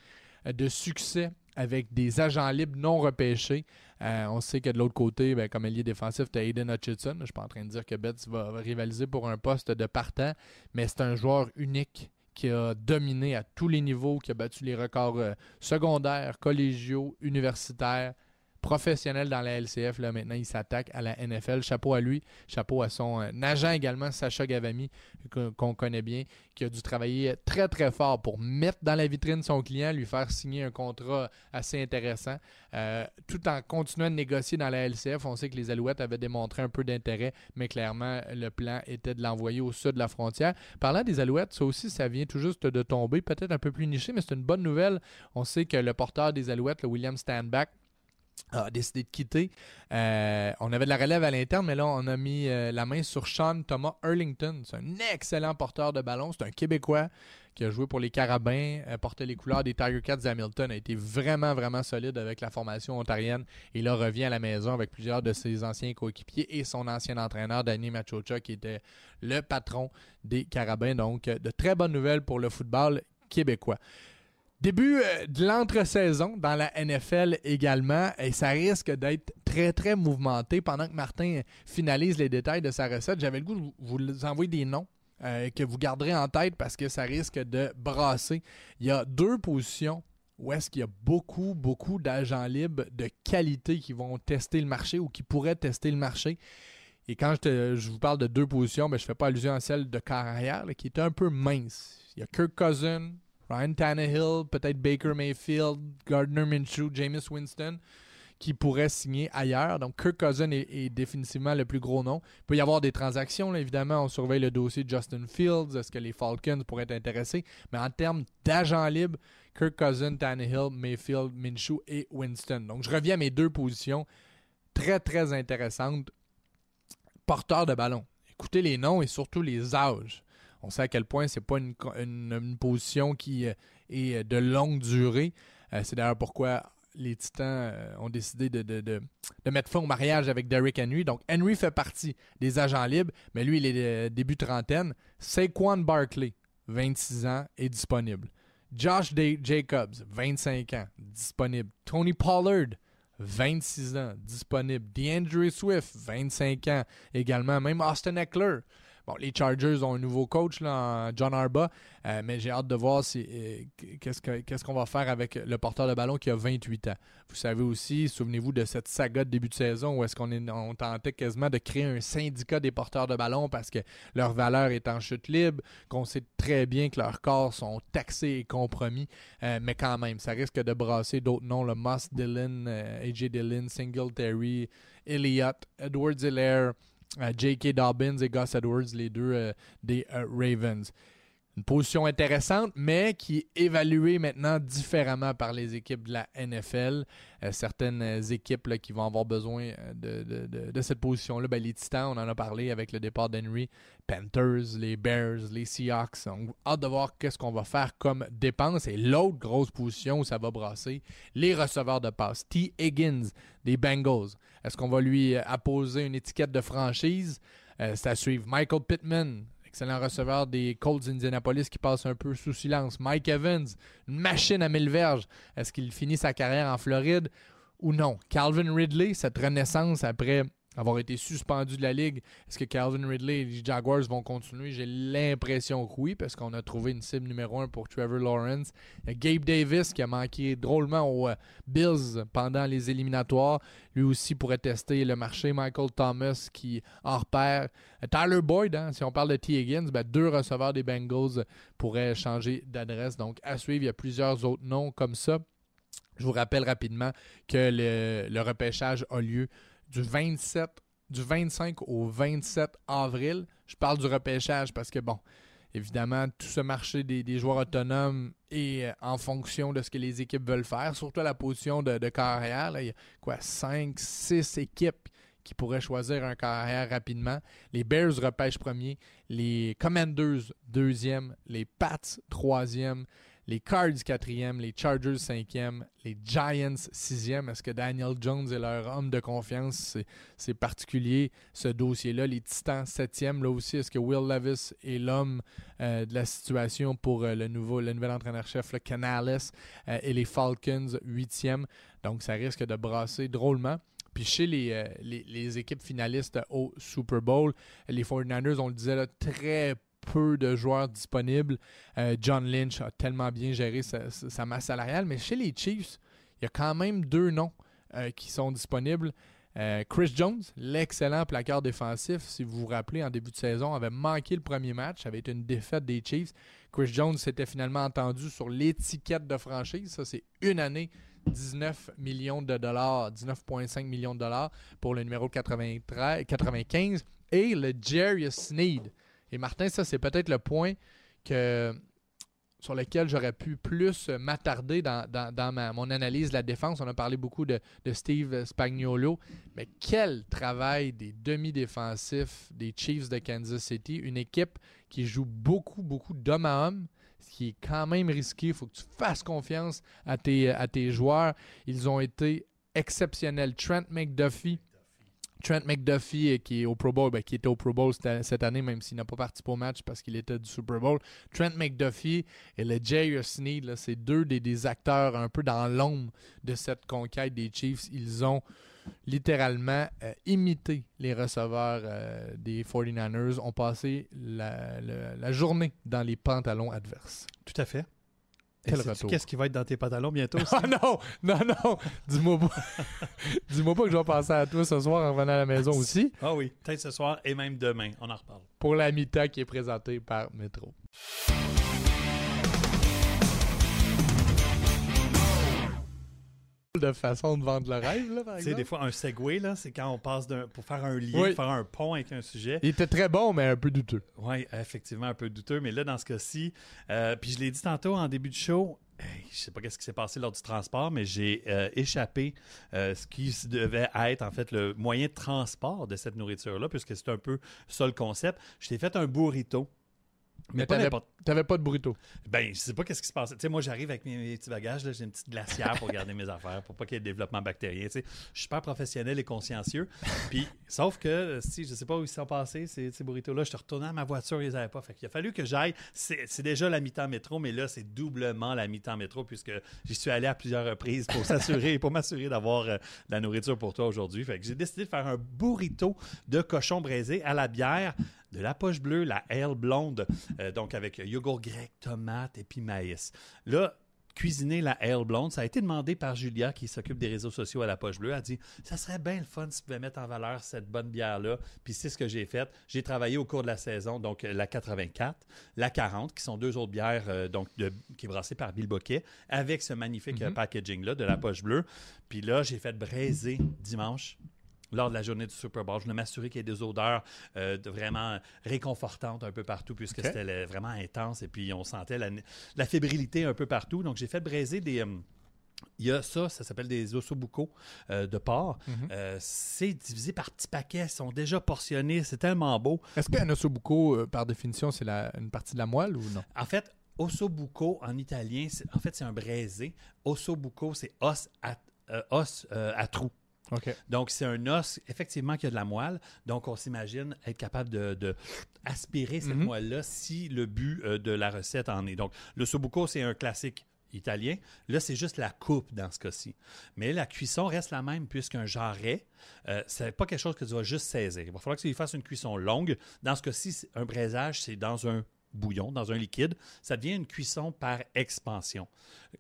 euh, de succès avec des agents libres non repêchés. On sait que de l'autre côté, ben, comme ailier défensif, tu as Aiden Hutchinson. Je ne suis pas en train de dire que Betts va rivaliser pour un poste de partant, mais c'est un joueur unique qui a dominé à tous les niveaux, qui a battu les records euh, secondaires, collégiaux, universitaires, professionnels dans la LCF. Là, maintenant, il s'attaque à la NFL. Chapeau à lui, chapeau à son euh, agent également, Sacha Gavami, qu'on qu'on connaît bien, qui a dû travailler très très fort pour mettre dans la vitrine son client, lui faire signer un contrat assez intéressant, euh, tout en continuant de négocier dans la LCF. On sait que les Alouettes avaient démontré un peu d'intérêt, mais clairement le plan était de l'envoyer au sud de la frontière. Parlant des Alouettes, ça aussi, ça vient tout juste de tomber, peut-être un peu plus niché, mais c'est une bonne nouvelle. On sait que le porteur des Alouettes, le William Standback, a décidé de quitter. Euh, on avait de la relève à l'interne, mais là, on a mis euh, la main sur Sean Thomas Erlington. C'est un excellent porteur de ballon. C'est un Québécois qui a joué pour les Carabins, euh, portait les couleurs des Tiger Cats d'Hamilton, a été vraiment, vraiment solide avec la formation ontarienne. Et là, revient à la maison avec plusieurs de ses anciens coéquipiers et son ancien entraîneur, Danny Machocha, qui était le patron des Carabins. Donc, de très bonnes nouvelles pour le football québécois. Début euh, de l'entre-saison dans la NFL également, et ça risque d'être très, très mouvementé. Pendant que Martin finalise les détails de sa recette, j'avais le goût de vous- envoyer des noms euh, que vous garderez en tête parce que ça risque de brasser. Il y a deux positions où est-ce qu'il y a beaucoup, beaucoup d'agents libres de qualité qui vont tester le marché ou qui pourraient tester le marché. Et quand je, vous parle de deux positions, ben, je ne fais pas allusion à celle de carrière, qui est un peu mince. Il y a Kirk Cousin, Ryan Tannehill, peut-être Baker Mayfield, Gardner Minshew, Jameis Winston, qui pourraient signer ailleurs. Donc, Kirk Cousin est, définitivement le plus gros nom. Il peut y avoir des transactions, évidemment. On surveille le dossier de Justin Fields. Est-ce que les Falcons pourraient être intéressés? Mais en termes d'agents libres, Kirk Cousin, Tannehill, Mayfield, Minshew et Winston. Donc, je reviens à mes deux positions très, très intéressantes. Porteurs de ballon. Écoutez les noms et surtout les âges. On sait à quel point c'est pas une, position qui euh, est de longue durée. Euh, c'est d'ailleurs pourquoi les Titans euh, ont décidé de, mettre fin au mariage avec Derrick Henry. Donc, Henry fait partie des agents libres, mais lui, il est euh, début trentaine. Saquon Barkley, 26 ans, est disponible. Josh Da- Jacobs, 25 ans, disponible. Tony Pollard, 26 ans, disponible. DeAndre Swift, 25 ans également. Même Austin Eckler. Bon, les Chargers ont un nouveau coach, là, John Arba, euh, mais j'ai hâte de voir euh, qu'est-ce que- qu'est-ce qu'on va faire avec le porteur de ballon qui a 28 ans. Vous savez aussi, souvenez-vous de cette saga de début de saison où est-ce qu'on est, on tentait quasiment de créer un syndicat des porteurs de ballon parce que leur valeur est en chute libre, qu'on sait très bien que leurs corps sont taxés et compromis, euh, mais quand même, ça risque de brasser d'autres noms, le Moss Dillon, AJ Dillon, Singletary, Elliott, Edwards Hilaire, J.K. Dobbins et Gus Edwards, les deux euh, des euh, Ravens. une position intéressante, mais qui est évaluée maintenant différemment par les équipes de la NFL. Euh, certaines équipes qui vont avoir besoin euh, de, cette position-là, ben, les Titans, on en a parlé avec le départ d'Henry, Panthers, les Bears, les Seahawks. On a hâte de voir qu'est-ce qu'on va faire comme dépense. Et l'autre grosse position où ça va brasser, les receveurs de passe. T. Higgins des Bengals. Est-ce qu'on va lui apposer une étiquette de franchise? Euh, c'est à suivre. Michael Pittman, excellent receveur des Colts d'Indianapolis qui passe un peu sous silence. Mike Evans, une machine à mille verges. Est-ce qu'il finit sa carrière en Floride ou non? Calvin Ridley, cette renaissance après avoir été suspendu de la ligue. Est-ce que Calvin Ridley et les Jaguars vont continuer? J'ai l'impression que oui, parce qu'on a trouvé une cible numéro un pour Trevor Lawrence. Gabe Davis qui a manqué drôlement aux euh, Bills pendant les éliminatoires. Lui aussi pourrait tester le marché. Michael Thomas qui en repère. Tyler Boyd, hein, si on parle de T. Higgins, ben, deux receveurs des Bengals pourraient changer d'adresse. Donc à suivre, il y a plusieurs autres noms comme ça. Je vous rappelle rapidement que le repêchage a lieu du 27 du 25 au 27 avril. Je parle du repêchage parce que, bon, évidemment, tout ce marché des, joueurs autonomes est euh, en fonction de ce que les équipes veulent faire, surtout la position de, carrière. il y a quoi, 5, 6 équipes qui pourraient choisir un carrière rapidement. Les Bears repêchent premier, les Commanders deuxième, les Pats troisième, les Cards quatrième, les Chargers cinquième, les Giants sixième. Est-ce que Daniel Jones est leur homme de confiance? C'est particulier ce dossier-là. Les Titans septième, là aussi. Est-ce que Will Levis est l'homme euh, de la situation pour euh, le, nouveau, nouvel entraîneur-chef, le Canales, euh, et les Falcons huitième? Donc ça risque de brasser drôlement. Puis chez les, les, équipes finalistes au Super Bowl, les 49ers, on le disait, là, très peu de joueurs disponibles. Euh, John Lynch a tellement bien géré sa, masse salariale, mais chez les Chiefs, il y a quand même deux noms euh, qui sont disponibles. Euh, Chris Jones, l'excellent placard défensif, si vous vous rappelez, en début de saison, avait manqué le premier match, avait été une défaite des Chiefs. Chris Jones s'était finalement entendu sur l'étiquette de franchise. Ça, c'est une année, 19 millions de dollars, 19,5 millions de dollars pour le numéro 93, 95. Et le Jerry Sneed, et Martin, ça, c'est peut-être le point sur lequel j'aurais pu plus m'attarder dans, mon analyse de la défense. On a parlé beaucoup de, Steve Spagnolo, mais quel travail des demi-défensifs des Chiefs de Kansas City, une équipe qui joue beaucoup, beaucoup d'homme à homme, ce qui est quand même risqué. Il faut que tu fasses confiance à tes, à tes joueurs. Ils ont été exceptionnels. Trent McDuffie, Trent McDuffie, euh, qui est au Pro Bowl, ben, qui était au Pro Bowl cette année, même s'il n'a pas participé au match parce qu'il était du Super Bowl. Trent McDuffie et le Jay Sneed, c'est deux des, acteurs un peu dans l'ombre de cette conquête des Chiefs. Ils ont littéralement euh, imité les receveurs euh, des 49ers, ont passé la journée dans les pantalons adverses. Tout à fait. Qu'est-ce qui va être dans tes pantalons bientôt? Ah non, non, non. Dis-moi pas. Dis-moi pas que je vais penser à toi ce soir en revenant à la maison aussi. Ah oui, peut-être ce soir et même demain. On en reparle. Pour la mi-temps qui est présentée par Metro. De façon de vendre le rêve, là, par exemple. Tu sais, des fois, un segway, là, c'est quand on passe pour faire un lien, faire un pont avec un sujet. Il était très bon, mais un peu douteux. Oui, effectivement, un peu douteux. Mais là, dans ce cas-ci, euh, puis je l'ai dit tantôt en début de show, je je sais pas ce qui s'est passé lors du transport, mais j'ai euh, échappé euh, ce qui devait être en fait le moyen de transport de cette nourriture-là, puisque c'est un peu ça le concept. Je t'ai fait un burrito mais t'avais pas de burrito. Ben, je sais pas qu'est-ce qui se passe. Tu sais, moi, j'arrive avec mes, petits bagages, j'ai une petite glacière pour garder mes affaires, pour pas qu'il y ait de développement bactérien. Tu sais, je suis super professionnel et consciencieux. Puis, sauf que, si je sais pas où ils sont passés, ces, ces burritos-là, je suis retourné à ma voiture, ils les avaient pas. Fait qu'il a fallu que j'aille. C'est déjà la mi-temps métro, mais là, c'est doublement la mi-temps métro, puisque j'y suis allé à plusieurs reprises pour s'assurer, pour m'assurer d'avoir euh, de la nourriture pour toi aujourd'hui. Fait que j'ai décidé de faire un burrito de cochon braisé à la bière de la poche bleue, la ale blonde, euh, donc avec yogourt grec, tomate et puis maïs. Là, cuisiner la ale blonde. Ça a été demandé par Julia, qui s'occupe des réseaux sociaux à la poche bleue. Elle a dit Ça serait bien le fun si tu pouvais mettre en valeur cette bonne bière-là. Puis c'est ce que j'ai fait. J'ai travaillé au cours de la saison, donc la 84, la 40, qui sont deux autres bières euh, donc qui est brassée par Bill Boquet, avec ce magnifique euh, mm-hmm. packaging-là de la poche bleue. Puis là, j'ai fait braiser dimanche lors de la journée du Super Bowl. Je voulais m'assurer qu'il y ait des odeurs euh, de vraiment réconfortantes un peu partout, puisque c'était le- vraiment intense et puis on sentait la, la fébrilité un peu partout. Donc, j'ai fait braiser des. euh, il y a ça, ça s'appelle des ossobuco euh, de porc. Mhm. Euh, c'est divisé par petits paquets, ils sont déjà portionnés, c'est tellement beau. Est-ce qu'un ossobuco, euh, par définition, c'est une partie de la moelle ou non? En fait, ossobuco en italien, c'est- en fait, c'est un braisé. Ossobuco, c'est os à, euh, os, euh, à trous. OK. Donc, c'est un os, effectivement, qui a de la moelle. Donc, on s'imagine être capable de, de aspirer cette Mhm. moelle-là si le but euh, de la recette en est. Donc, le sobuco, c'est un classique italien. Là, c'est juste la coupe dans ce cas-ci. Mais la cuisson reste la même puisqu'un jarret, euh, c'est pas quelque chose que tu vas juste saisir. Il va falloir que tu fasses une cuisson longue. Dans ce cas-ci, un braisage, c'est dans un bouillon, dans un liquide. Ça devient une cuisson par expansion.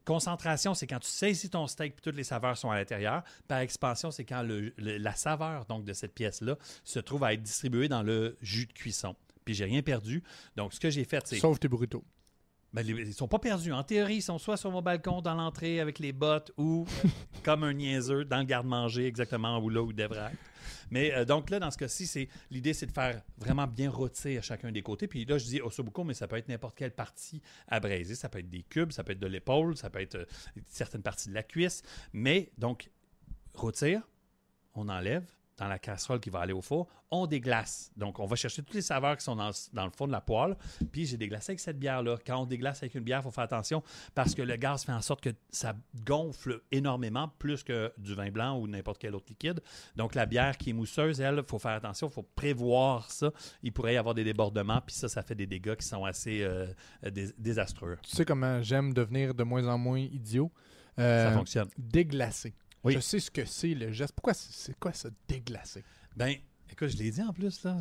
Concentration, c'est quand tu saisis ton steak et toutes les saveurs sont à l'intérieur. Par expansion, c'est quand la saveur donc, de cette pièce-là se trouve à être distribuée dans le jus de cuisson. Puis j'ai rien perdu. Donc, ce que j'ai fait, c'est. Sauf tes burritos. Ben, les- ils sont pas perdus. En théorie, ils sont soit sur mon balcon, dans l'entrée, avec les bottes, ou euh, comme un niaiseux, dans le garde-manger, exactement où là où il devrait être. Mais euh, donc là, dans ce cas-ci, c'est l'idée, c'est de faire vraiment bien rôtir chacun des côtés. Puis là, je dis ossobuco, mais ça peut être n'importe quelle partie à braiser. Ça peut être des cubes, ça peut être de l'épaule, ça peut être euh, certaines parties de la cuisse. Mais donc, rôtir, on enlève dans la casserole qui va aller au four, on déglace. Donc, on va chercher toutes les saveurs qui sont dans, dans le fond de la poêle. Puis, j'ai déglacé avec cette bière-là. Quand on déglace avec une bière, il faut faire attention parce que le gaz fait en sorte que ça gonfle énormément, plus que du vin blanc ou n'importe quel autre liquide. Donc, la bière qui est mousseuse, elle, il faut faire attention, il faut prévoir ça. Il pourrait y avoir des débordements, puis ça, ça fait des dégâts qui sont assez euh, dés- désastreux. Tu sais comment j'aime devenir de moins en moins idiot? Euh, Ça fonctionne. Déglacer. Oui. Je sais ce que c'est le geste. Pourquoi c'est quoi ça, déglacer? Ben, écoute, je l'ai dit en plus, là.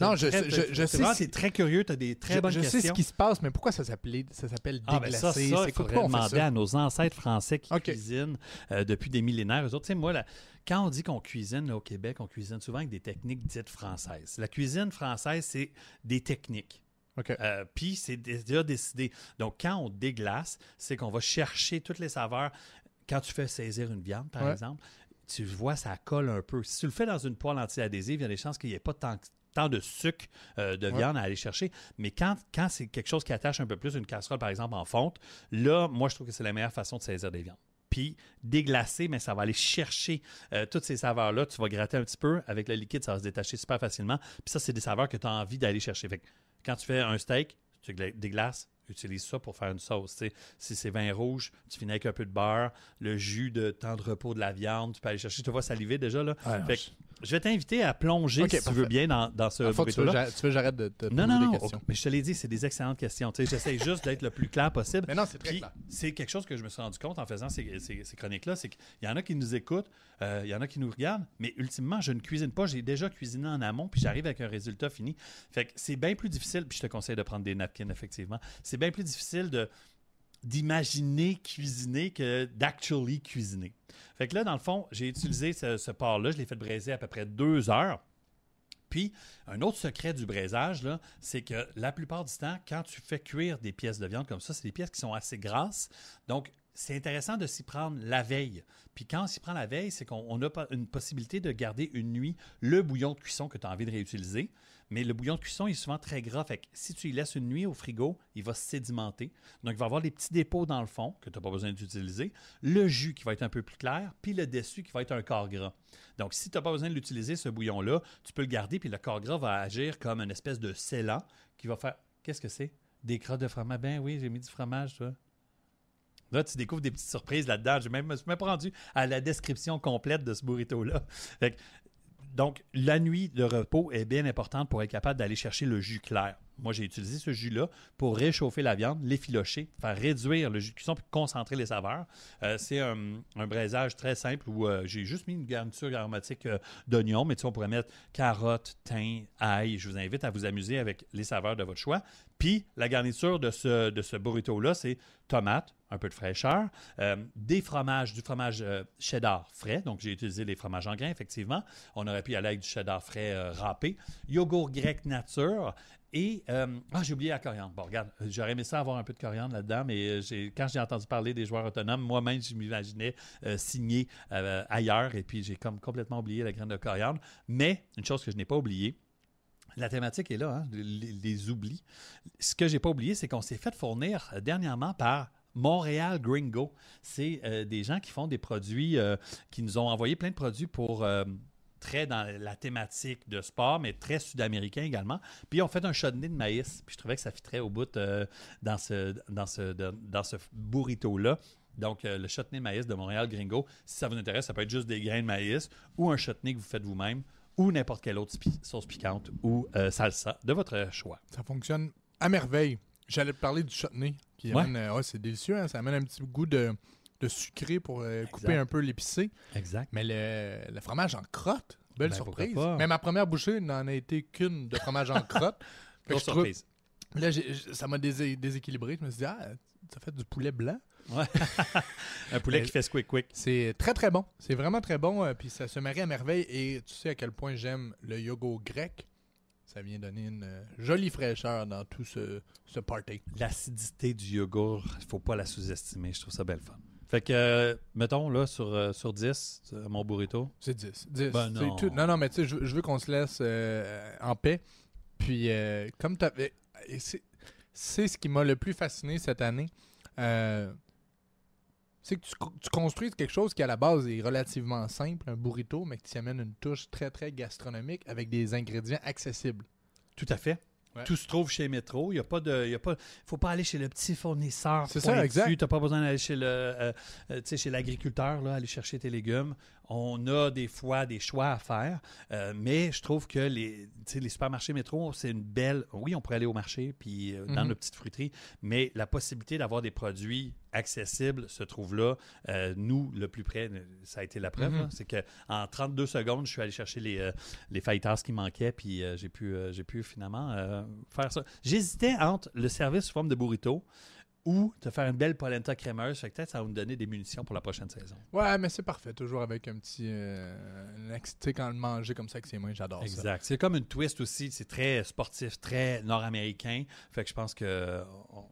Non, je Très- sais- je- je c'est sais C'est très curieux, tu as des très je bonnes je questions. sais ce qui se passe, mais pourquoi ça s'appelle ça s'appelle Ah, ben ça, ça, déglacer? il faudrait demander à nos ancêtres français qui cuisinent euh, depuis des millénaires. Eux autres, tu sais, moi, là, quand on dit qu'on cuisine là, au Québec, on cuisine souvent avec des techniques dites françaises. La cuisine française, c'est des techniques. OK. Euh, Puis c'est déjà décidé. Donc, quand on déglace, c'est qu'on va chercher toutes les saveurs. Quand tu fais saisir une viande, par Ouais. exemple, tu vois, ça colle un peu. Si tu le fais dans une poêle anti-adhésive, il y a des chances qu'il n'y ait pas tant, tant de sucre euh, de Ouais. viande à aller chercher. Mais quand, quand c'est quelque chose qui attache un peu plus, une casserole, par exemple, en fonte, là, moi, je trouve que c'est la meilleure façon de saisir des viandes. Puis déglacer, mais ça va aller chercher euh, toutes ces saveurs-là. Tu vas gratter un petit peu. Avec le liquide, ça va se détacher super facilement. Puis ça, c'est des saveurs que tu as envie d'aller chercher. Fait que quand tu fais un steak, tu gla- déglaces, utilise ça pour faire une sauce. Si c'est vin rouge, tu finis avec un peu de beurre, le jus de temps de repos de la viande, tu peux aller chercher. Tu vois saliver déjà, là. Ah, non, Fait que je vais t'inviter à plonger, si tu veux bien, dans, dans ce fond, tu veux, que j'arrête de te poser Non, non, des non. questions. ok, Mais je te l'ai dit, c'est des excellentes questions. J'essaie juste d'être le plus clair possible. Mais non, c'est très clair. c'est quelque chose que je me suis rendu compte en faisant ces, ces- ces chroniques-là, c'est qu'il y en a qui nous écoutent, euh, il y en a qui nous regardent, mais ultimement, je ne cuisine pas. J'ai déjà cuisiné en amont, puis j'arrive avec un résultat fini. Fait que c'est bien plus difficile, puis je te conseille de prendre des napkins, effectivement. C'est bien plus difficile de d'imaginer cuisiner que d'actually cuisiner. Fait que là, dans le fond, j'ai utilisé ce, ce porc-là, je l'ai fait braiser à peu près deux heures. Puis, un autre secret du braisage, c'est que la plupart du temps, quand tu fais cuire des pièces de viande comme ça, c'est des pièces qui sont assez grasses. Donc, c'est intéressant de s'y prendre la veille. Puis quand on s'y prend la veille, c'est qu'on on a une possibilité de garder une nuit le bouillon de cuisson que tu as envie de réutiliser. Mais le bouillon de cuisson est souvent très gras. Fait que si tu y laisses une nuit au frigo, il va sédimenter. Donc, il va avoir des petits dépôts dans le fond que tu n'as pas besoin d'utiliser. Le jus qui va être un peu plus clair, puis le dessus qui va être un corps gras. Donc, si tu n'as pas besoin de l'utiliser, ce bouillon-là, tu peux le garder, puis le corps gras va agir comme une espèce de scellant qui va faire. Qu'est-ce que c'est? Des crottes de fromage? Ben oui, j'ai mis du fromage. Là, tu découvres des petites surprises là-dedans. Je me suis même pas rendu à la description complète de ce burrito-là. Donc, la nuit de repos est bien importante pour être capable d'aller chercher le jus clair. Moi, j'ai utilisé ce jus-là pour réchauffer la viande, l'effilocher, faire réduire le jus de cuisson puis concentrer les saveurs. Euh, c'est un, un braisage très simple où euh, j'ai juste mis une garniture aromatique euh, d'oignon, mais tu sais, on pourrait mettre carottes, thym, ail. Je vous invite à vous amuser avec les saveurs de votre choix. Puis la garniture de ce, de ce burrito-là, c'est tomate, un peu de fraîcheur, euh, des fromages, du fromage cheddar frais. Donc, j'ai utilisé les fromages en grains, effectivement. On aurait pu aller avec du cheddar frais râpé. Yogourt grec nature. Et, euh, ah, j'ai oublié la coriandre. Bon, regarde, j'aurais aimé ça avoir un peu de coriandre là-dedans, mais euh, quand j'ai entendu parler des joueurs autonomes, moi-même, je m'imaginais euh, signer euh, ailleurs et puis j'ai complètement oublié la graine de coriandre. Mais, une chose que je n'ai pas oubliée, la thématique est là, hein, les, les oublis. Ce que j'ai pas oublié, c'est qu'on s'est fait fournir euh, dernièrement par Montréal Gringo. C'est euh, des gens qui font des produits, euh, qui nous ont envoyé plein de produits pour euh, très dans la thématique de sport, mais très sud-américain également. Puis on fait un chutney de maïs. Puis je trouvais que ça fitrait au bout euh, dans ce, dans ce, dans, ce burrito-là. Donc, euh, le chutney de maïs de Montréal Gringo, si ça vous intéresse, ça peut être juste des grains de maïs ou un chutney que vous faites vous-même ou n'importe quelle autre sauce piquante ou euh, salsa de votre choix. Ça fonctionne à merveille. J'allais te parler du chutney. Qui Ouais. amène, euh, c'est délicieux. hein, Ça amène un petit goût de, de sucré pour euh, couper un peu l'épicé. Exact. Mais le, le fromage en crotte, belle Ben, surprise. Mais ma première bouchée n'en a été qu'une de fromage en crotte. Grosse je trouve- surprise. Là, ça m'a désé- déséquilibré. Je me suis dit, ah, ça fait du poulet blanc. Ouais. un poulet Mais- qui fait squick quick. C'est très, très bon. C'est vraiment très bon. euh, puis ça se marie à merveille. Et tu sais à quel point j'aime le yogourt grec. Ça vient donner une euh, jolie fraîcheur dans tout ce, ce party. L'acidité du yogourt, il faut pas la sous-estimer. Je trouve ça belle fun. Fait que, euh, mettons, là, sur, euh, sur 10, euh, mon burrito. C'est 10. 10. Ben C'est non. tout. non, non, mais tu sais, je, je veux qu'on se laisse en paix. Puis, comme tu avais. C'est c'est ce qui m'a le plus fasciné cette année. C'est que tu, tu construis quelque chose qui, à la base, est relativement simple, un burrito, mais y amènes une touche très, très gastronomique avec des ingrédients accessibles. Tout à fait. Ouais. Tout se trouve chez Métro. Il y a pas de, il y a pas, faut pas aller chez le petit fournisseur. C'est ça, exact. T'as pas besoin d'aller chez le, euh, euh, chez l'agriculteur là, aller chercher tes légumes. On a des fois des choix à faire, euh, mais je trouve que les, supermarchés Métro, c'est une belle. Oui, on pourrait aller au marché puis euh, dans Mhm. nos petites fruiteries, mais la possibilité d'avoir des produits accessibles se trouve là. Euh, nous, le plus près, ça a été la preuve. Mhm. C'est que en 32 secondes, je suis allé chercher les, les fajitas qui manquaient, puis j'ai pu, j'ai pu finalement faire ça. J'hésitais entre le service sous forme de burrito ou te faire une belle polenta crémeuse. Fait que peut-être ça va me donner des munitions pour la prochaine saison. Ouais, mais c'est parfait. Toujours avec un petit. Euh, tu sais, quand le manger comme ça avec ses mains, j'adore ça. Exact. C'est comme une twist aussi. C'est très sportif, très nord-américain. Fait que je pense que on-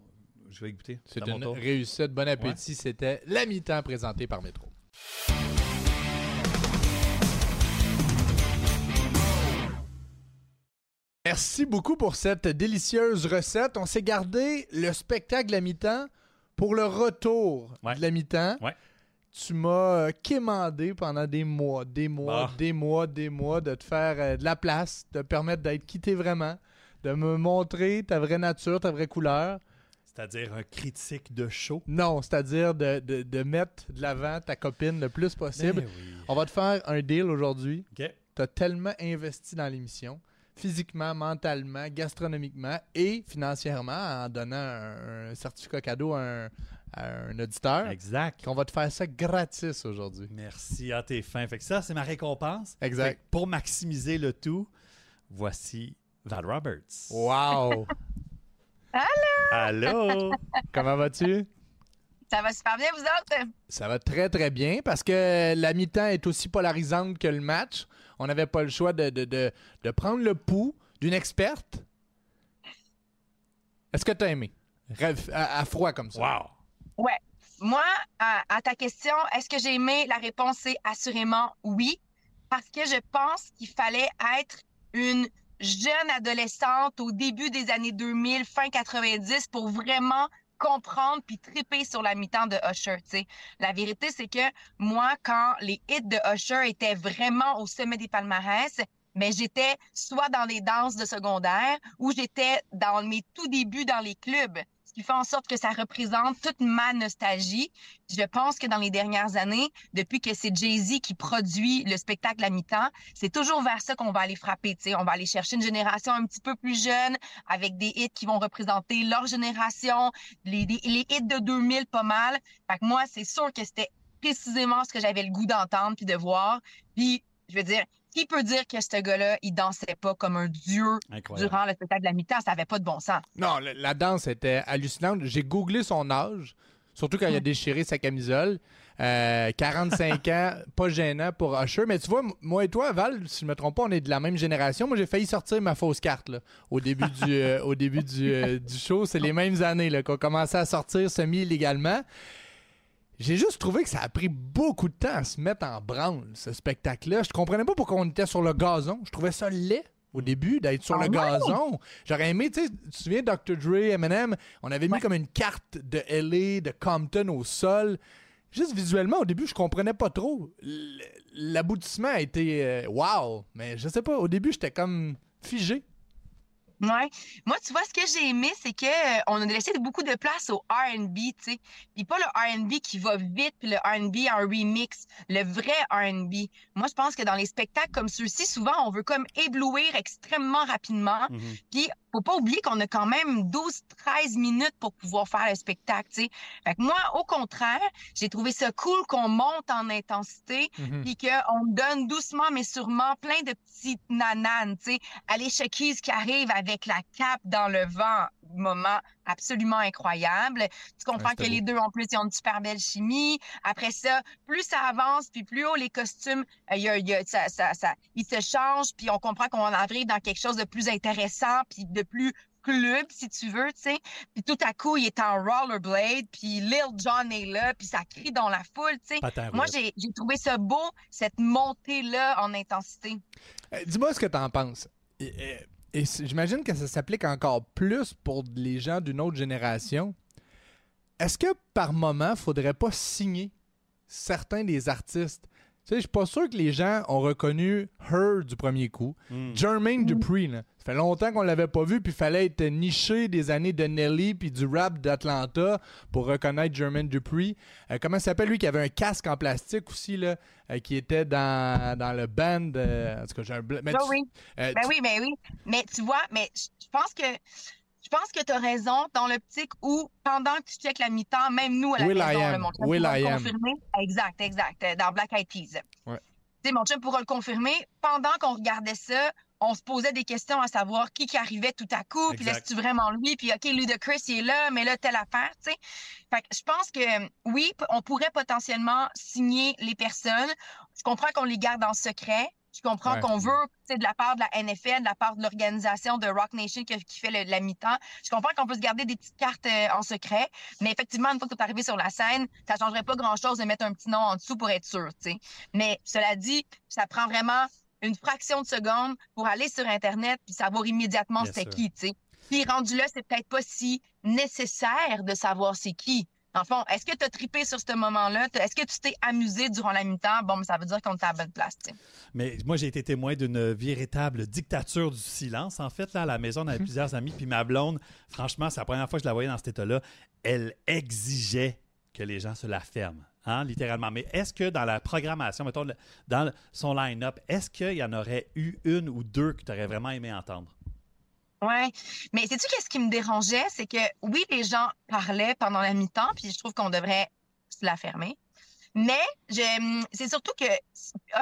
je vais écouter. C'est une tour. réussite. Bon appétit. C'était la mi-temps présentée par Métro. Merci beaucoup pour cette délicieuse recette. On s'est gardé le spectacle à mi-temps pour le retour Ouais. de la mi-temps. Ouais. Tu m'as euh, quémandé pendant des mois, des mois, Bah. des mois, des mois de te faire euh, de la place, de te permettre d'être quitté vraiment, de me montrer ta vraie nature, ta vraie couleur. C'est-à-dire un critique de show? Non, c'est-à-dire de, de- de mettre de l'avant ta copine le plus possible. Oui. On va te faire un deal aujourd'hui. Tu as tellement investi dans l'émission, physiquement, mentalement, gastronomiquement et financièrement, en donnant un, un certificat cadeau à un, à un auditeur, Exact. qu'on va te faire ça gratis aujourd'hui. Merci à tes fins. Fait que ça, c'est ma récompense. Exact. Pour maximiser le tout, voici Val Roberts. Wow! Allô? Comment vas-tu? Ça va super bien, vous autres? Ça va très très bien parce que la mi-temps est aussi polarisante que le match. On n'avait pas le choix de, de, de, de prendre le pouls d'une experte. Est-ce que tu as aimé? Rêve- à, à froid comme ça. Wow. Ouais. Moi, à, à ta question, est-ce que j'ai aimé? La réponse est assurément oui. Parce que je pense qu'il fallait être une jeune adolescente au début des années 2000, fin 90, pour vraiment comprendre puis triper sur la mi-temps de Usher. tu sais. La vérité, c'est que moi, quand les hits de Usher étaient vraiment au sommet des palmarès, mais j'étais soit dans les danses de secondaire ou j'étais dans mes tout débuts dans les clubs, fait en sorte que ça représente toute ma nostalgie. Je pense que dans les dernières années, depuis que c'est Jay-Z qui produit le spectacle à mi-temps, c'est toujours vers ça qu'on va aller frapper. tu sais. On va aller chercher une génération un petit peu plus jeune avec des hits qui vont représenter leur génération, les, hits de 2000 pas mal. Que moi, c'est sûr que c'était précisément ce que j'avais le goût d'entendre puis de voir. Puis, je veux dire, qui peut dire que ce gars-là, il dansait pas comme un dieu Incroyable. durant le spectacle de la mi-temps? Ça avait pas de bon sens. Non, la, la danse était hallucinante. J'ai googlé son âge, surtout quand il a déchiré sa camisole. Euh, 45 ans, pas gênant pour Usher. Mais tu vois, moi et toi, Val, si je me trompe pas, on est de la même génération. Moi, j'ai failli sortir ma fausse carte là, au début du, euh, au début du, euh, du show. C'est les mêmes années là, qu'on commençait à sortir semi-illégalement. J'ai juste trouvé que ça a pris beaucoup de temps à se mettre en branle, ce spectacle-là. Je comprenais pas pourquoi on était sur le gazon. Je trouvais ça laid au début d'être sur Ah le gazon. J'aurais aimé, tu sais, tu te souviens Dr. Dre, Eminem, on avait mis comme une carte de LA, de Compton au sol. Juste visuellement, au début, je comprenais pas trop. L'aboutissement a été euh, wow, mais je sais pas, au début, j'étais comme figé. Ouais. Moi, tu vois, ce que j'ai aimé, c'est que euh, on a laissé beaucoup de place au R&B, tu sais. Puis pas le R&B qui va vite, puis le R&B en remix, le vrai R&B. Moi, je pense que dans les spectacles comme ceux-ci, souvent, on veut comme éblouir extrêmement rapidement. Mhm. Puis, faut pas oublier qu'on a quand même 12-13 minutes pour pouvoir faire le spectacle, tu sais. Fait que moi, au contraire, j'ai trouvé ça cool qu'on monte en intensité, Mhm. puis qu'on donne doucement mais sûrement plein de petites nananes, tu sais. Alicia Keys qui arrive avec la cape dans le vent, moment absolument incroyable. Tu comprends Ouais, que les deux, en plus, ils ont une super belle chimie. Après ça, plus ça avance, puis plus haut les costumes, euh, il y a- y a- ça, ça, ça, ils se changent, puis on comprend qu'on arrive dans quelque chose de plus intéressant, puis de plus club, si tu veux, tu sais. Puis tout à coup, il est en rollerblade, puis Lil Jon est là, puis ça crie dans la foule, tu sais. Moi, j'ai trouvé ça beau, cette montée-là en intensité. Euh, Dis-moi ce que t'en penses. Et, et- j'imagine que ça s'applique encore plus pour les gens d'une autre génération. Est-ce que par moment, faudrait pas signer certains des artistes? Tu sais, je suis pas sûr que les gens ont reconnu Her du premier coup. Mm. Jermaine Dupri, là. Ça fait longtemps qu'on l'avait pas vu, puis il fallait être niché des années de Nelly puis du rap d'Atlanta pour reconnaître Jermaine Dupri. Euh, comment ça s'appelle lui qui avait un casque en plastique aussi là, euh, qui était dans, dans le band. euh, en tout cas, j'ai un mais Ben tu- oui, euh, ben tu- oui, ben oui. Mais tu vois, mais je pense que pense que tu as raison dans l'optique où pendant que tu checkes la mi-temps, même nous à la Will I maison, am. là, mon chum Will pourra I le am. confirmer. Exact, exact. euh, Dans Black Eyed Peas. Ouais. Tu sais, mon chum pourra le confirmer. Pendant qu'on regardait ça, on se posait des questions à savoir qui qui arrivait tout à coup, puis c'est-tu vraiment lui, puis OK, Ludacris, il est là, mais là, telle affaire, tu sais. Fait que je pense que, oui, on pourrait potentiellement signer les personnes. Je comprends qu'on les garde en secret. Je comprends Ouais. qu'on veut, tu sais, de la part de la NFL, de la part de l'organisation de Rock Nation qui, qui fait le- la mi-temps. Je comprends qu'on peut se garder des petites cartes euh, en secret, mais effectivement, une fois que tu es arrivé sur la scène, ça changerait pas grand-chose de mettre un petit nom en dessous pour être sûr, tu sais. Mais cela dit, ça prend vraiment une fraction de seconde pour aller sur Internet puis savoir immédiatement c'est qui, tu sais. Puis rendu là, c'est peut-être pas si nécessaire de savoir c'est qui. Dans le fond, est-ce que tu as trippé sur ce moment-là? Est-ce que tu t'es amusé durant la mi-temps? Bon, mais ça veut dire qu'on était à la bonne place, tu sais. Mais moi, j'ai été témoin d'une véritable dictature du silence. En fait, là, à la maison, on avait plusieurs amis. Puis ma blonde, franchement, c'est la première fois que je la voyais dans cet état-là. Elle exigeait que les gens se la ferment. Hein, littéralement. Mais est-ce que dans la programmation, mettons, dans son line-up, est-ce qu'il y en aurait eu une ou deux que tu aurais vraiment aimé entendre? Ouais, mais sais-tu qu'est-ce qui me dérangeait? C'est que oui, les gens parlaient pendant la mi-temps, puis je trouve qu'on devrait se la fermer. Mais c'est surtout que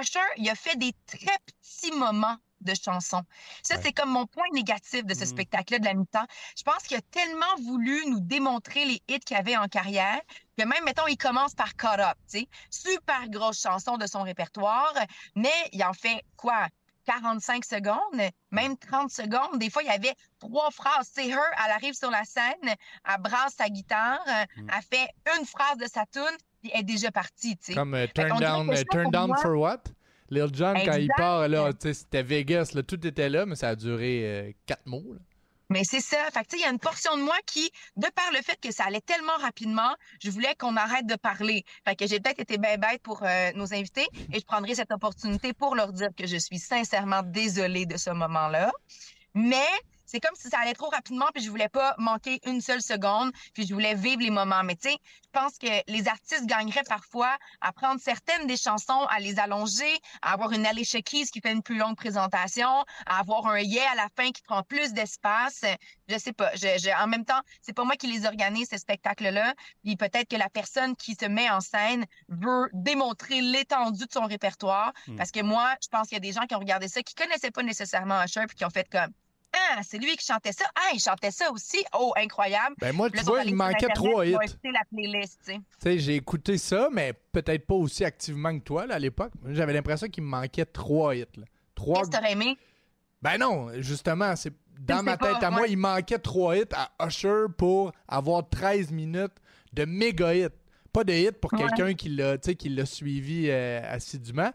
Usher, il a fait des très petits moments de chansons. Ça, Ouais. c'est comme mon point négatif de ce Mhm. spectacle-là de la mi-temps. Je pense qu'il a tellement voulu nous démontrer les hits qu'il avait en carrière que même, mettons, il commence par Caught Up, tu sais. Super grosse chanson de son répertoire, mais il en fait quoi? 45 secondes, même 30 secondes. Des fois, il y avait trois phrases. C'est her, elle arrive sur la scène, elle brasse sa guitare, Mm. elle fait une phrase de sa tune, puis elle est déjà partie, tu sais. Comme euh, Turn Down, euh, turn down moi- for what? Lil Jon, quand il part, là, c'était Vegas, là, tout était là, mais ça a duré euh, quatre mots. là. Mais c'est ça. Fait il y a une portion de moi qui, de par le fait que ça allait tellement rapidement, je voulais qu'on arrête de parler. Fait que j'ai peut-être été bien bête pour euh, nos invités et je prendrai cette opportunité pour leur dire que je suis sincèrement désolée de ce moment-là. Mais c'est comme si ça allait trop rapidement, puis je voulais pas manquer une seule seconde, puis je voulais vivre les moments. Mais tu sais, je pense que les artistes gagneraient parfois à prendre certaines des chansons, à les allonger, à avoir une Alicia Keys qui fait une plus longue présentation, à avoir un yeah à la fin qui prend plus d'espace. Je sais pas. Je, en même temps, c'est pas moi qui les organise, ces spectacles-là. Puis peut-être que la personne qui se met en scène veut démontrer l'étendue de son répertoire. Hmm. Parce que moi, je pense qu'il y a des gens qui ont regardé ça, qui connaissaient pas nécessairement Usher, puis qui ont fait comme ah, c'est lui qui chantait ça. Ah, il chantait ça aussi. Oh, incroyable. Ben moi, tu vois, il manquait trois hits. la playlist, tu sais. j'ai écouté ça, mais peut-être pas aussi activement que toi, là, à l'époque. J'avais l'impression qu'il me manquait trois hits. Là. Trois... Qu'est-ce que t'aurais aimé? Ben non, justement, c'est dans ma tête à moi, il manquait trois hits à Usher pour avoir 13 minutes de méga hits. Pas de hits pour quelqu'un qui l'a suivi euh, assidûment.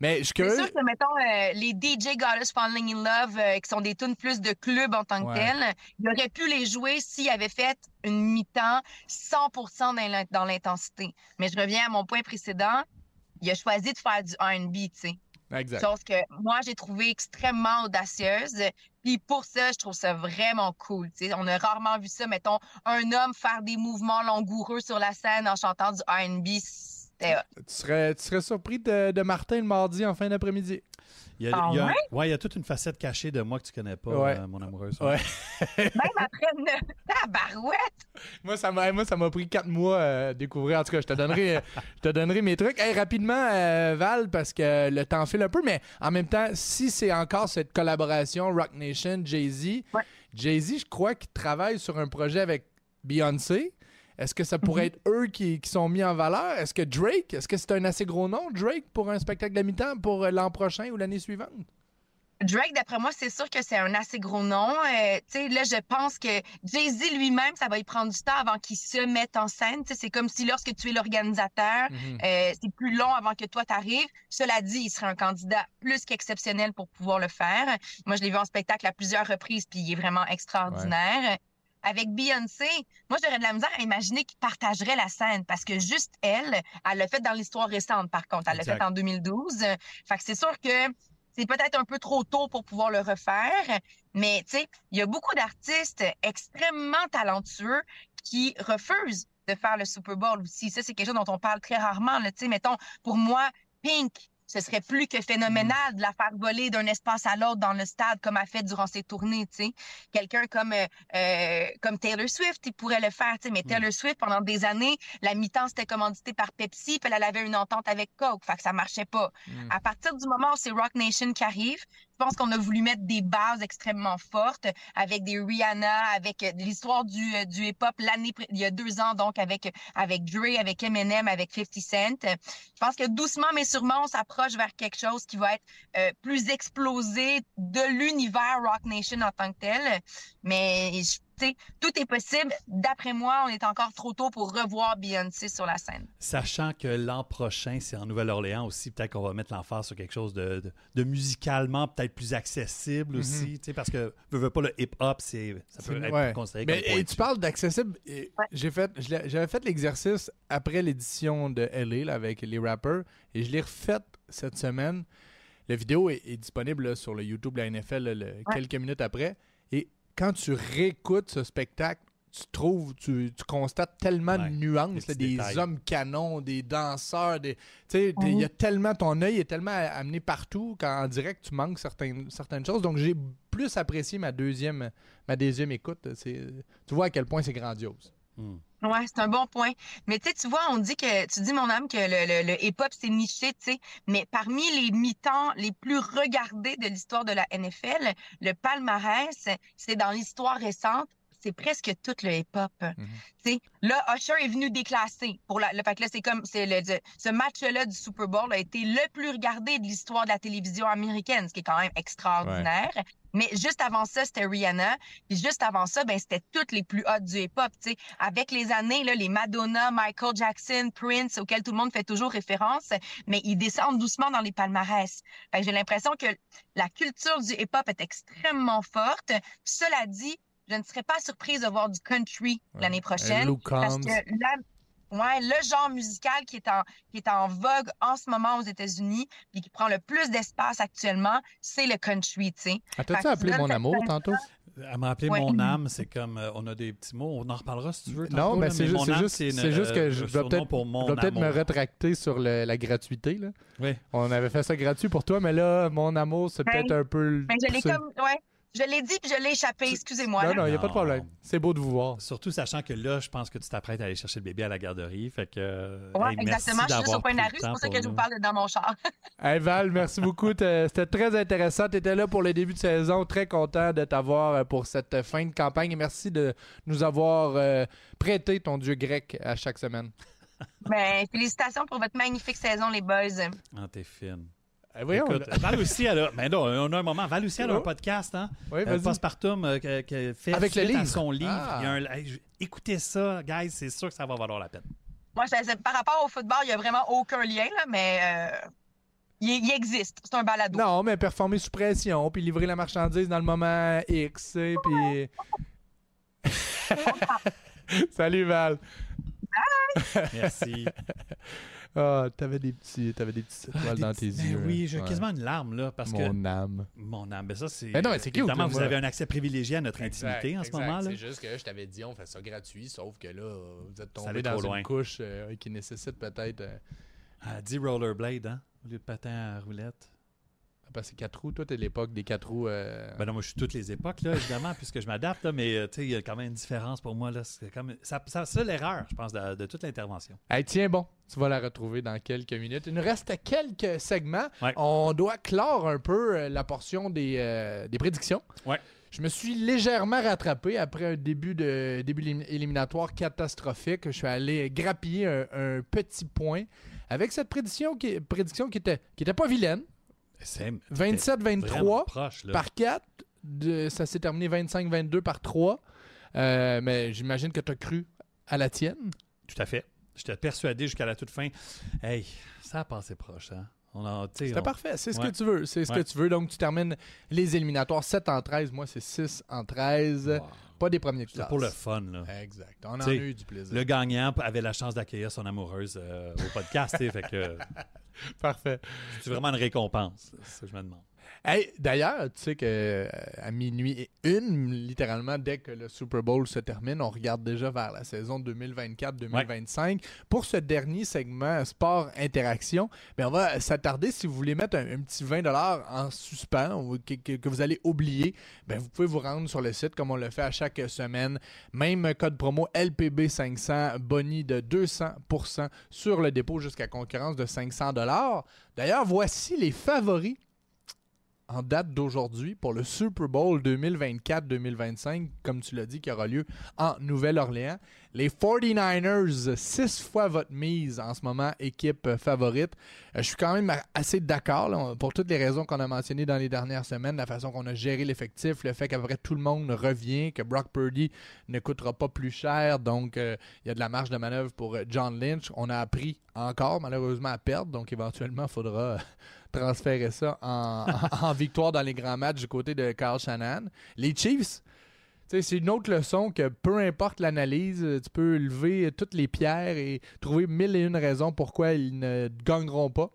Mais je C'est sûr que, mettons, euh, les DJ Goddess Falling in Love, euh, qui sont des tunes plus de club en tant que tel, il aurait pu les jouer s'il avait fait une mi-temps 100% dans l'intensité. Mais je reviens à mon point précédent. Il a choisi de faire du R&B, tu sais. Exact. Chose que moi, j'ai trouvé extrêmement audacieuse. Puis pour ça, je trouve ça vraiment cool. sais. On a rarement vu ça, mettons, un homme faire des mouvements langoureux sur la scène en chantant du R&B tu serais, tu serais surpris de, de Martin le mardi en fin d'après-midi. Il y, a, ah il, y a, ouais? il y a toute une facette cachée de moi que tu connais pas, euh, mon amoureuse. Ouais. Même après une tabarouette. Moi, ça m'a, moi, ça m'a pris quatre mois à découvrir. En tout cas, je te donnerai, je te donnerai mes trucs. Hey, rapidement, euh, Val, parce que le temps file un peu, mais en même temps, si c'est encore cette collaboration Rock Nation, Jay-Z, Jay-Z, je crois qu'il travaille sur un projet avec Beyoncé. Est-ce que ça pourrait mhm. être eux qui, sont mis en valeur? Est-ce que Drake, est-ce que c'est un assez gros nom, Drake, pour un spectacle de mi-temps pour euh, l'an prochain ou l'année suivante? Drake, d'après moi, c'est sûr que c'est un assez gros nom. Euh, là, je pense que Jay-Z lui-même, ça va y prendre du temps avant qu'il se mette en scène. c'est comme si lorsque tu es l'organisateur, mhm. euh, c'est plus long avant que toi t'arrives. Cela dit, il serait un candidat plus qu'exceptionnel pour pouvoir le faire. Moi, je l'ai vu en spectacle à plusieurs reprises, puis il est vraiment extraordinaire avec Beyoncé, moi, j'aurais de la misère à imaginer qu'il partagerait la scène parce que juste elle, elle l'a fait dans l'histoire récente, par contre. Elle l'a fait en 2012. Fait que c'est sûr que c'est peut-être un peu trop tôt pour pouvoir le refaire, mais tu sais, il y a beaucoup d'artistes extrêmement talentueux qui refusent de faire le Super Bowl aussi. Ça, c'est quelque chose dont on parle très rarement. Tu sais, mettons, pour moi, Pink, ce serait plus que phénoménal de la faire voler d'un espace à l'autre dans le stade comme a fait durant ses tournées, tu sais. Quelqu'un comme euh, euh, comme Taylor Swift, il pourrait le faire, tu sais, mais mm. Taylor Swift pendant des années, la mi-temps c'était commandité par Pepsi, puis elle avait une entente avec Coke, fait que ça marchait pas. Mm. À partir du moment où c'est Rock Nation qui arrive, pense qu'on a voulu mettre des bases extrêmement fortes avec des Rihanna, avec euh, l'histoire du, euh, du hip-hop l'année il y a deux ans, donc avec avec Dre, avec Eminem, avec 50 Cent. Je pense que doucement mais sûrement, on s'approche vers quelque chose qui va être euh, plus explosé de l'univers Rock Nation en tant que tel. Mais je tout est possible. D'après moi, on est encore trop tôt pour revoir Beyoncé sur la scène. Sachant que l'an prochain, c'est en Nouvelle-Orléans aussi, peut-être qu'on va mettre l'emphase sur quelque chose de, musicalement peut-être plus accessible mhm. aussi, parce que veux, veux pas le hip-hop, c'est ça peut être considéré Mais, et tu parles d'accessible. J'ai fait, j'avais fait l'exercice après l'édition de LA avec les rappers et je l'ai refait cette semaine. La vidéo est, disponible sur le YouTube de la NFL quelques minutes après. Et quand tu réécoutes ce spectacle, tu trouves, tu, constates tellement de nuances, des hommes canons, des danseurs, des, il y a tellement, ton œil est tellement amené partout qu'en direct, tu manques certaines, certaines choses. Donc, j'ai plus apprécié ma deuxième, ma deuxième écoute. Tu vois à quel point c'est grandiose. Hmm. Ouais, c'est un bon point. Mais tu vois, on dit que, tu dis, mon âme, que le, le, hip-hop, c'est niché, tu sais. Mais parmi les mi-temps les plus regardés de l'histoire de la NFL, le palmarès, c'est dans l'histoire récente, c'est presque tout le hip-hop. Mhm. Là, Usher est venu déclasser. Pour la, le fait que là, c'est comme c'est le, ce match-là du Super Bowl a été le plus regardé de l'histoire de la télévision américaine, ce qui est quand même extraordinaire. Mais juste avant ça, c'était Rihanna. Puis juste avant ça, ben c'était toutes les plus hautes du hip-hop. Avec les années, là, les Madonna, Michael Jackson, Prince, auxquels tout le monde fait toujours référence, mais ils descendent doucement dans les palmarès. J'ai l'impression que la culture du hip-hop est extrêmement forte. Cela dit, je ne serais pas surprise de voir du country l'année prochaine. Parce que là, Ouais, le genre musical qui est en qui est en vogue en ce moment aux États-Unis puis qui prend le plus d'espace actuellement, c'est le country, tu sais. As-tu appelé mon amour tantôt? Elle m'a appelé Ouais. mon âme, c'est comme euh, on a des petits mots, on en reparlera si tu veux. Non, mais c'est juste, âme, juste, une, c'est juste que euh, je dois peut-être me rétracter sur le- la gratuité. Là. Oui. On avait fait ça gratuit pour toi, mais là, mon amour, c'est Hey, peut-être un peu. Mais je l'ai comme. Ouais. Je l'ai dit puis je l'ai échappé. Excusez-moi. Non, non, il n'y a pas de problème. C'est beau de vous voir. Surtout sachant que là, je pense que tu t'apprêtes à aller chercher le bébé à la garderie. Fait que. Ouais, hey, merci exactement. Je suis juste d'avoir au point de la rue. C'est pour ça que je vous nous. parle dans mon char. Hey Val, merci beaucoup. C'était très intéressant. Tu étais là pour le début de saison. Très content de t'avoir euh, pour cette fin de campagne. Et merci de nous avoir euh, prêté ton dieu grec à chaque semaine. Ben, félicitations pour votre magnifique saison, les boys. Ah, t'es fine. Eh, voyons, Écoute, Val aussi, elle a. Mais non, on a un moment. Val aussi, elle a un Oh. podcast, hein? oui, Euh, vas-y. Postpartum, euh, que- que fait Avec le suite à livre. son livre. Ah. Il y a un- hey, je- écoutez ça, guys, c'est sûr que ça va valoir la peine. Moi, je- c'est- par rapport au football, il n'y a vraiment aucun lien, là, mais euh, il, il existe. C'est un balado. Non, mais performer sous pression, puis livrer la marchandise dans le moment X, tu sais, puis... Salut Val. Merci. Ah, t'avais des petits, t'avais des petites étoiles Ah, dans des tes petits- ben yeux. oui, j'ai Ouais. quasiment une larme, là, parce que. Mon âme. Mon âme, ben ça, c'est. Ben non, c'est Évidemment, là, vous moi. avez un accès privilégié à notre intimité en ce moment-là. C'est juste que je t'avais dit, on fait ça gratuit, sauf que là, vous êtes tombé dans une loin. couche euh, qui nécessite peut-être... euh, 10 rollerblade, hein, au lieu de patin à roulette. Parce que 4 roues, toi, t'es l'époque des 4 roues... euh, Ben non, moi, je suis toutes les époques, là, évidemment, puisque je m'adapte, là, mais euh, tu sais, il y a quand même une différence pour moi. Là, c'est comme, ça, ça, c'est l'erreur, je pense, de, de toute l'intervention. Hey, tiens bon, tu vas la retrouver dans quelques minutes. Il nous reste quelques segments. Ouais. On doit clore un peu euh, la portion des, euh, des prédictions. Ouais. Je me suis légèrement rattrapé après un début de début élim- éliminatoire catastrophique. Je suis allé grappiller un, un petit point avec cette prédiction qui, prédiction qui était, qui était pas vilaine. C'est 27-23 proche, là. par 4. De, ça s'est terminé 25-22 par 3. Euh, mais j'imagine que tu as cru à la tienne. Tout à fait. J'étais persuadé jusqu'à la toute fin. Hey, ça a passé proche, hein. C'était on- parfait, c'est ce Ouais. que tu veux. C'est ce Ouais. que tu veux. Donc, tu termines les éliminatoires 7 en 13. Moi, c'est 6 en 13. Wow. Pas des premiers de C'était classe. pour le fun, là. Exact. On en a eu du plaisir. Le gagnant avait la chance d'accueillir son amoureuse euh, au podcast, fait que Parfait. c'est vraiment une récompense, c'est que je me demande. Hey, D'ailleurs, tu sais que euh, à minuit et une, littéralement, dès que le Super Bowl se termine, on regarde déjà vers la saison 2024-2025. Pour ce dernier segment sport interaction, ben on va s'attarder, si vous voulez mettre un, petit 20 en suspens ou que vous allez oublier, ben vous pouvez vous rendre sur le site comme on le fait à chaque semaine. Même code promo LPB500, boni de 200% sur le dépôt jusqu'à concurrence de 500 D'ailleurs, voici les favoris en date d'aujourd'hui pour le Super Bowl 2024-2025, comme tu l'as dit, qui aura lieu en Nouvelle-Orléans. Les 49ers, six fois votre mise en ce moment, équipe favorite. Euh, je suis quand même assez d'accord pour toutes les raisons qu'on a mentionnées dans les dernières semaines, la façon qu'on a géré l'effectif, le fait qu'à peu près tout le monde revient, que Brock Purdy ne coûtera pas plus cher, donc euh, il y a de la marge de manœuvre pour euh, John Lynch. On a appris encore, malheureusement, à perdre, donc éventuellement, il faudra transférer ça en, en- en victoire dans les grands matchs du côté de Carl Shannon. Les Chiefs, c'est une autre leçon que peu importe l'analyse, tu peux lever toutes les pierres et trouver mille et une raisons pourquoi ils ne gagneront pas.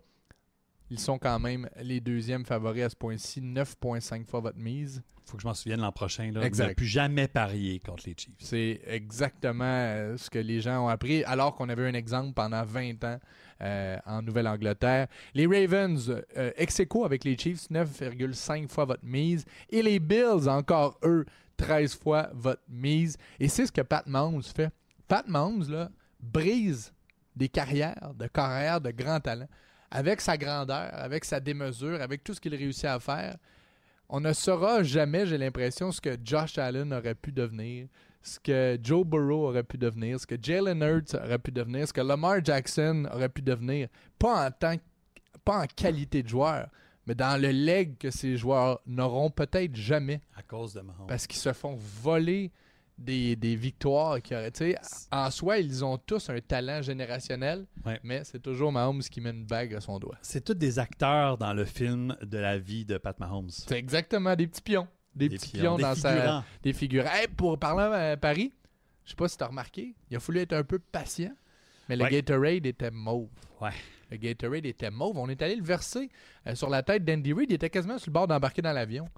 Ils sont quand même les deuxièmes favoris à ce point-ci, 9,5 fois votre mise. Faut que je m'en souvienne l'an prochain. Là, Exact. Ne plus jamais parier contre les Chiefs. C'est exactement euh, ce que les gens ont appris, alors qu'on avait un exemple pendant 20 ans euh, en Nouvelle-Angleterre. Les Ravens, euh, ex aequo avec les Chiefs, 9,5 fois votre mise. Et les Bills, encore eux, 13 fois votre mise. Et c'est ce que Pat Mahomes fait. Pat Mahomes, là, brise des carrières, de carrières de grands talents. Avec sa grandeur, avec sa démesure, avec tout ce qu'il réussit à faire, on ne saura jamais, j'ai l'impression, ce que Josh Allen aurait pu devenir, ce que Joe Burrow aurait pu devenir, ce que Jalen Hurts aurait pu devenir, ce que Lamar Jackson aurait pu devenir, pas en tant pas en qualité de joueur, mais dans le leg que ces joueurs n'auront peut-être jamais À cause de Mahomes. parce qu'ils se font voler des, des victoires. Qui auraient, en soi, ils ont tous un talent générationnel, Ouais. mais c'est toujours Mahomes qui met une bague à son doigt. C'est tous des acteurs dans le film de la vie de Pat Mahomes. C'est exactement des petits pions. Des, petits pions, des dans sa, figurants. des figures. Hey, pour parler à Paris, je sais pas si tu as remarqué, il a fallu être un peu patient, mais le Ouais. Gatorade était mauve. Ouais. Le Gatorade était mauve. On est allé le verser euh, sur la tête d'Andy Reid. Il était quasiment sur le bord d'embarquer dans l'avion.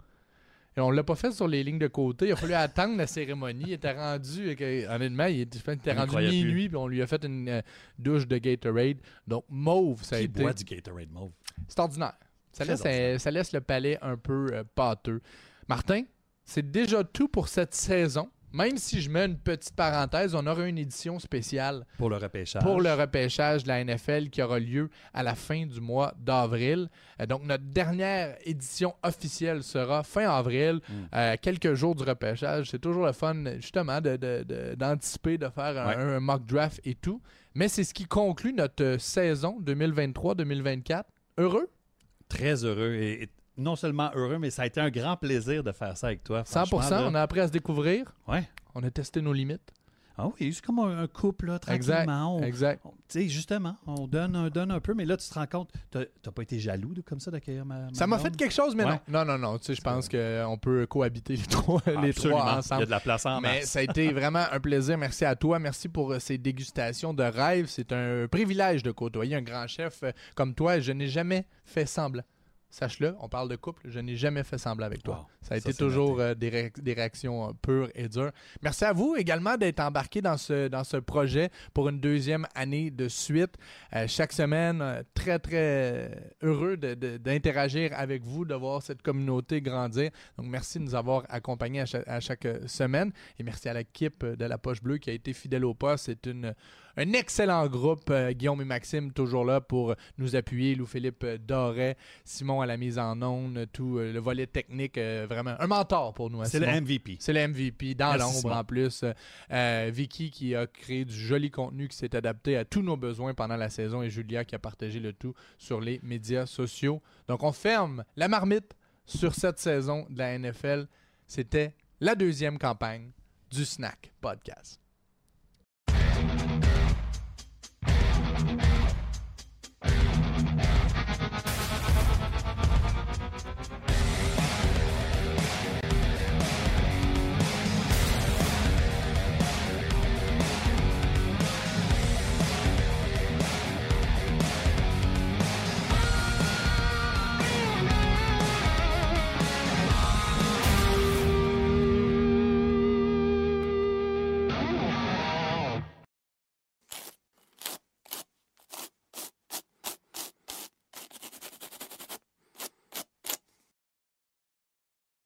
Et on l'a pas fait sur les lignes de côté. Il a fallu attendre la cérémonie. Il était rendu, que- honnêtement, il était, il était rendu minuit, puis on lui a fait une euh, douche de Gatorade. Donc, mauve, ça a Qui été. boit du Gatorade mauve? C'est ordinaire. Ça Très laisse, ça laisse le palais un peu euh, pâteux. Martin, c'est déjà tout pour cette saison. Même si je mets une petite parenthèse, on aura une édition spéciale Pour le repêchage. pour le repêchage de la NFL qui aura lieu à la fin du mois d'avril. Euh, donc, notre dernière édition officielle sera fin avril, Mm. euh, quelques jours du repêchage. C'est toujours le fun, justement, de- de- de- d'anticiper, de, faire un, Ouais. un mock draft et tout. Mais c'est ce qui conclut notre saison 2023-2024. Heureux? Très heureux. Et, et non seulement heureux, mais ça a été un grand plaisir de faire ça avec toi. 100%, franchement, là. on a appris à se découvrir. Ouais. On a testé nos limites. Ah oui, c'est comme un, couple, là, Exact. tranquillement. On- Exact. on- Tu sais, justement, on donne un, donne un peu, mais là, tu te rends compte, t'as pas été jaloux de, comme ça d'accueillir ma, ma Ça m'a fait quelque chose, mais Ouais. non. Non, non, non. Tu sais, je pense qu'on peut cohabiter les trois, les trois Il y ensemble. a de la place en Mais ça a été vraiment un plaisir. Merci à toi. Merci pour euh, ces dégustations de rêve. C'est un privilège de côtoyer un grand chef euh, comme toi. Je n'ai jamais fait semblant. Sache-le, on parle de couple. Je n'ai jamais fait semblant avec toi. Wow. Ça a Ça, été toujours euh, des, ré- des réactions euh, pures et dures. Merci à vous également d'être embarqué dans ce, dans ce projet pour une deuxième année de suite. Euh, chaque semaine, très, très heureux d'interagir avec vous, de voir cette communauté grandir. Donc, merci de nous avoir accompagnés à chaque, à chaque, semaine. Et merci à l'équipe de la Poche Bleue qui a été fidèle au poste. C'est une, un excellent groupe. Euh, Guillaume et Maxime toujours là pour nous appuyer. Loup-Philippe euh, Doré, Simon à la mise en onde, tout euh, le volet technique. vraiment un mentor pour nous. hein, C'est le. MVP. C'est le MVP dans l'ombre en plus. Euh, Vicky qui a créé du joli contenu qui s'est adapté à tous nos besoins pendant la saison et Julia qui a partagé le tout sur les médias sociaux. Donc on ferme la marmite sur cette saison de la NFL. C'était la deuxième campagne du Snack Podcast.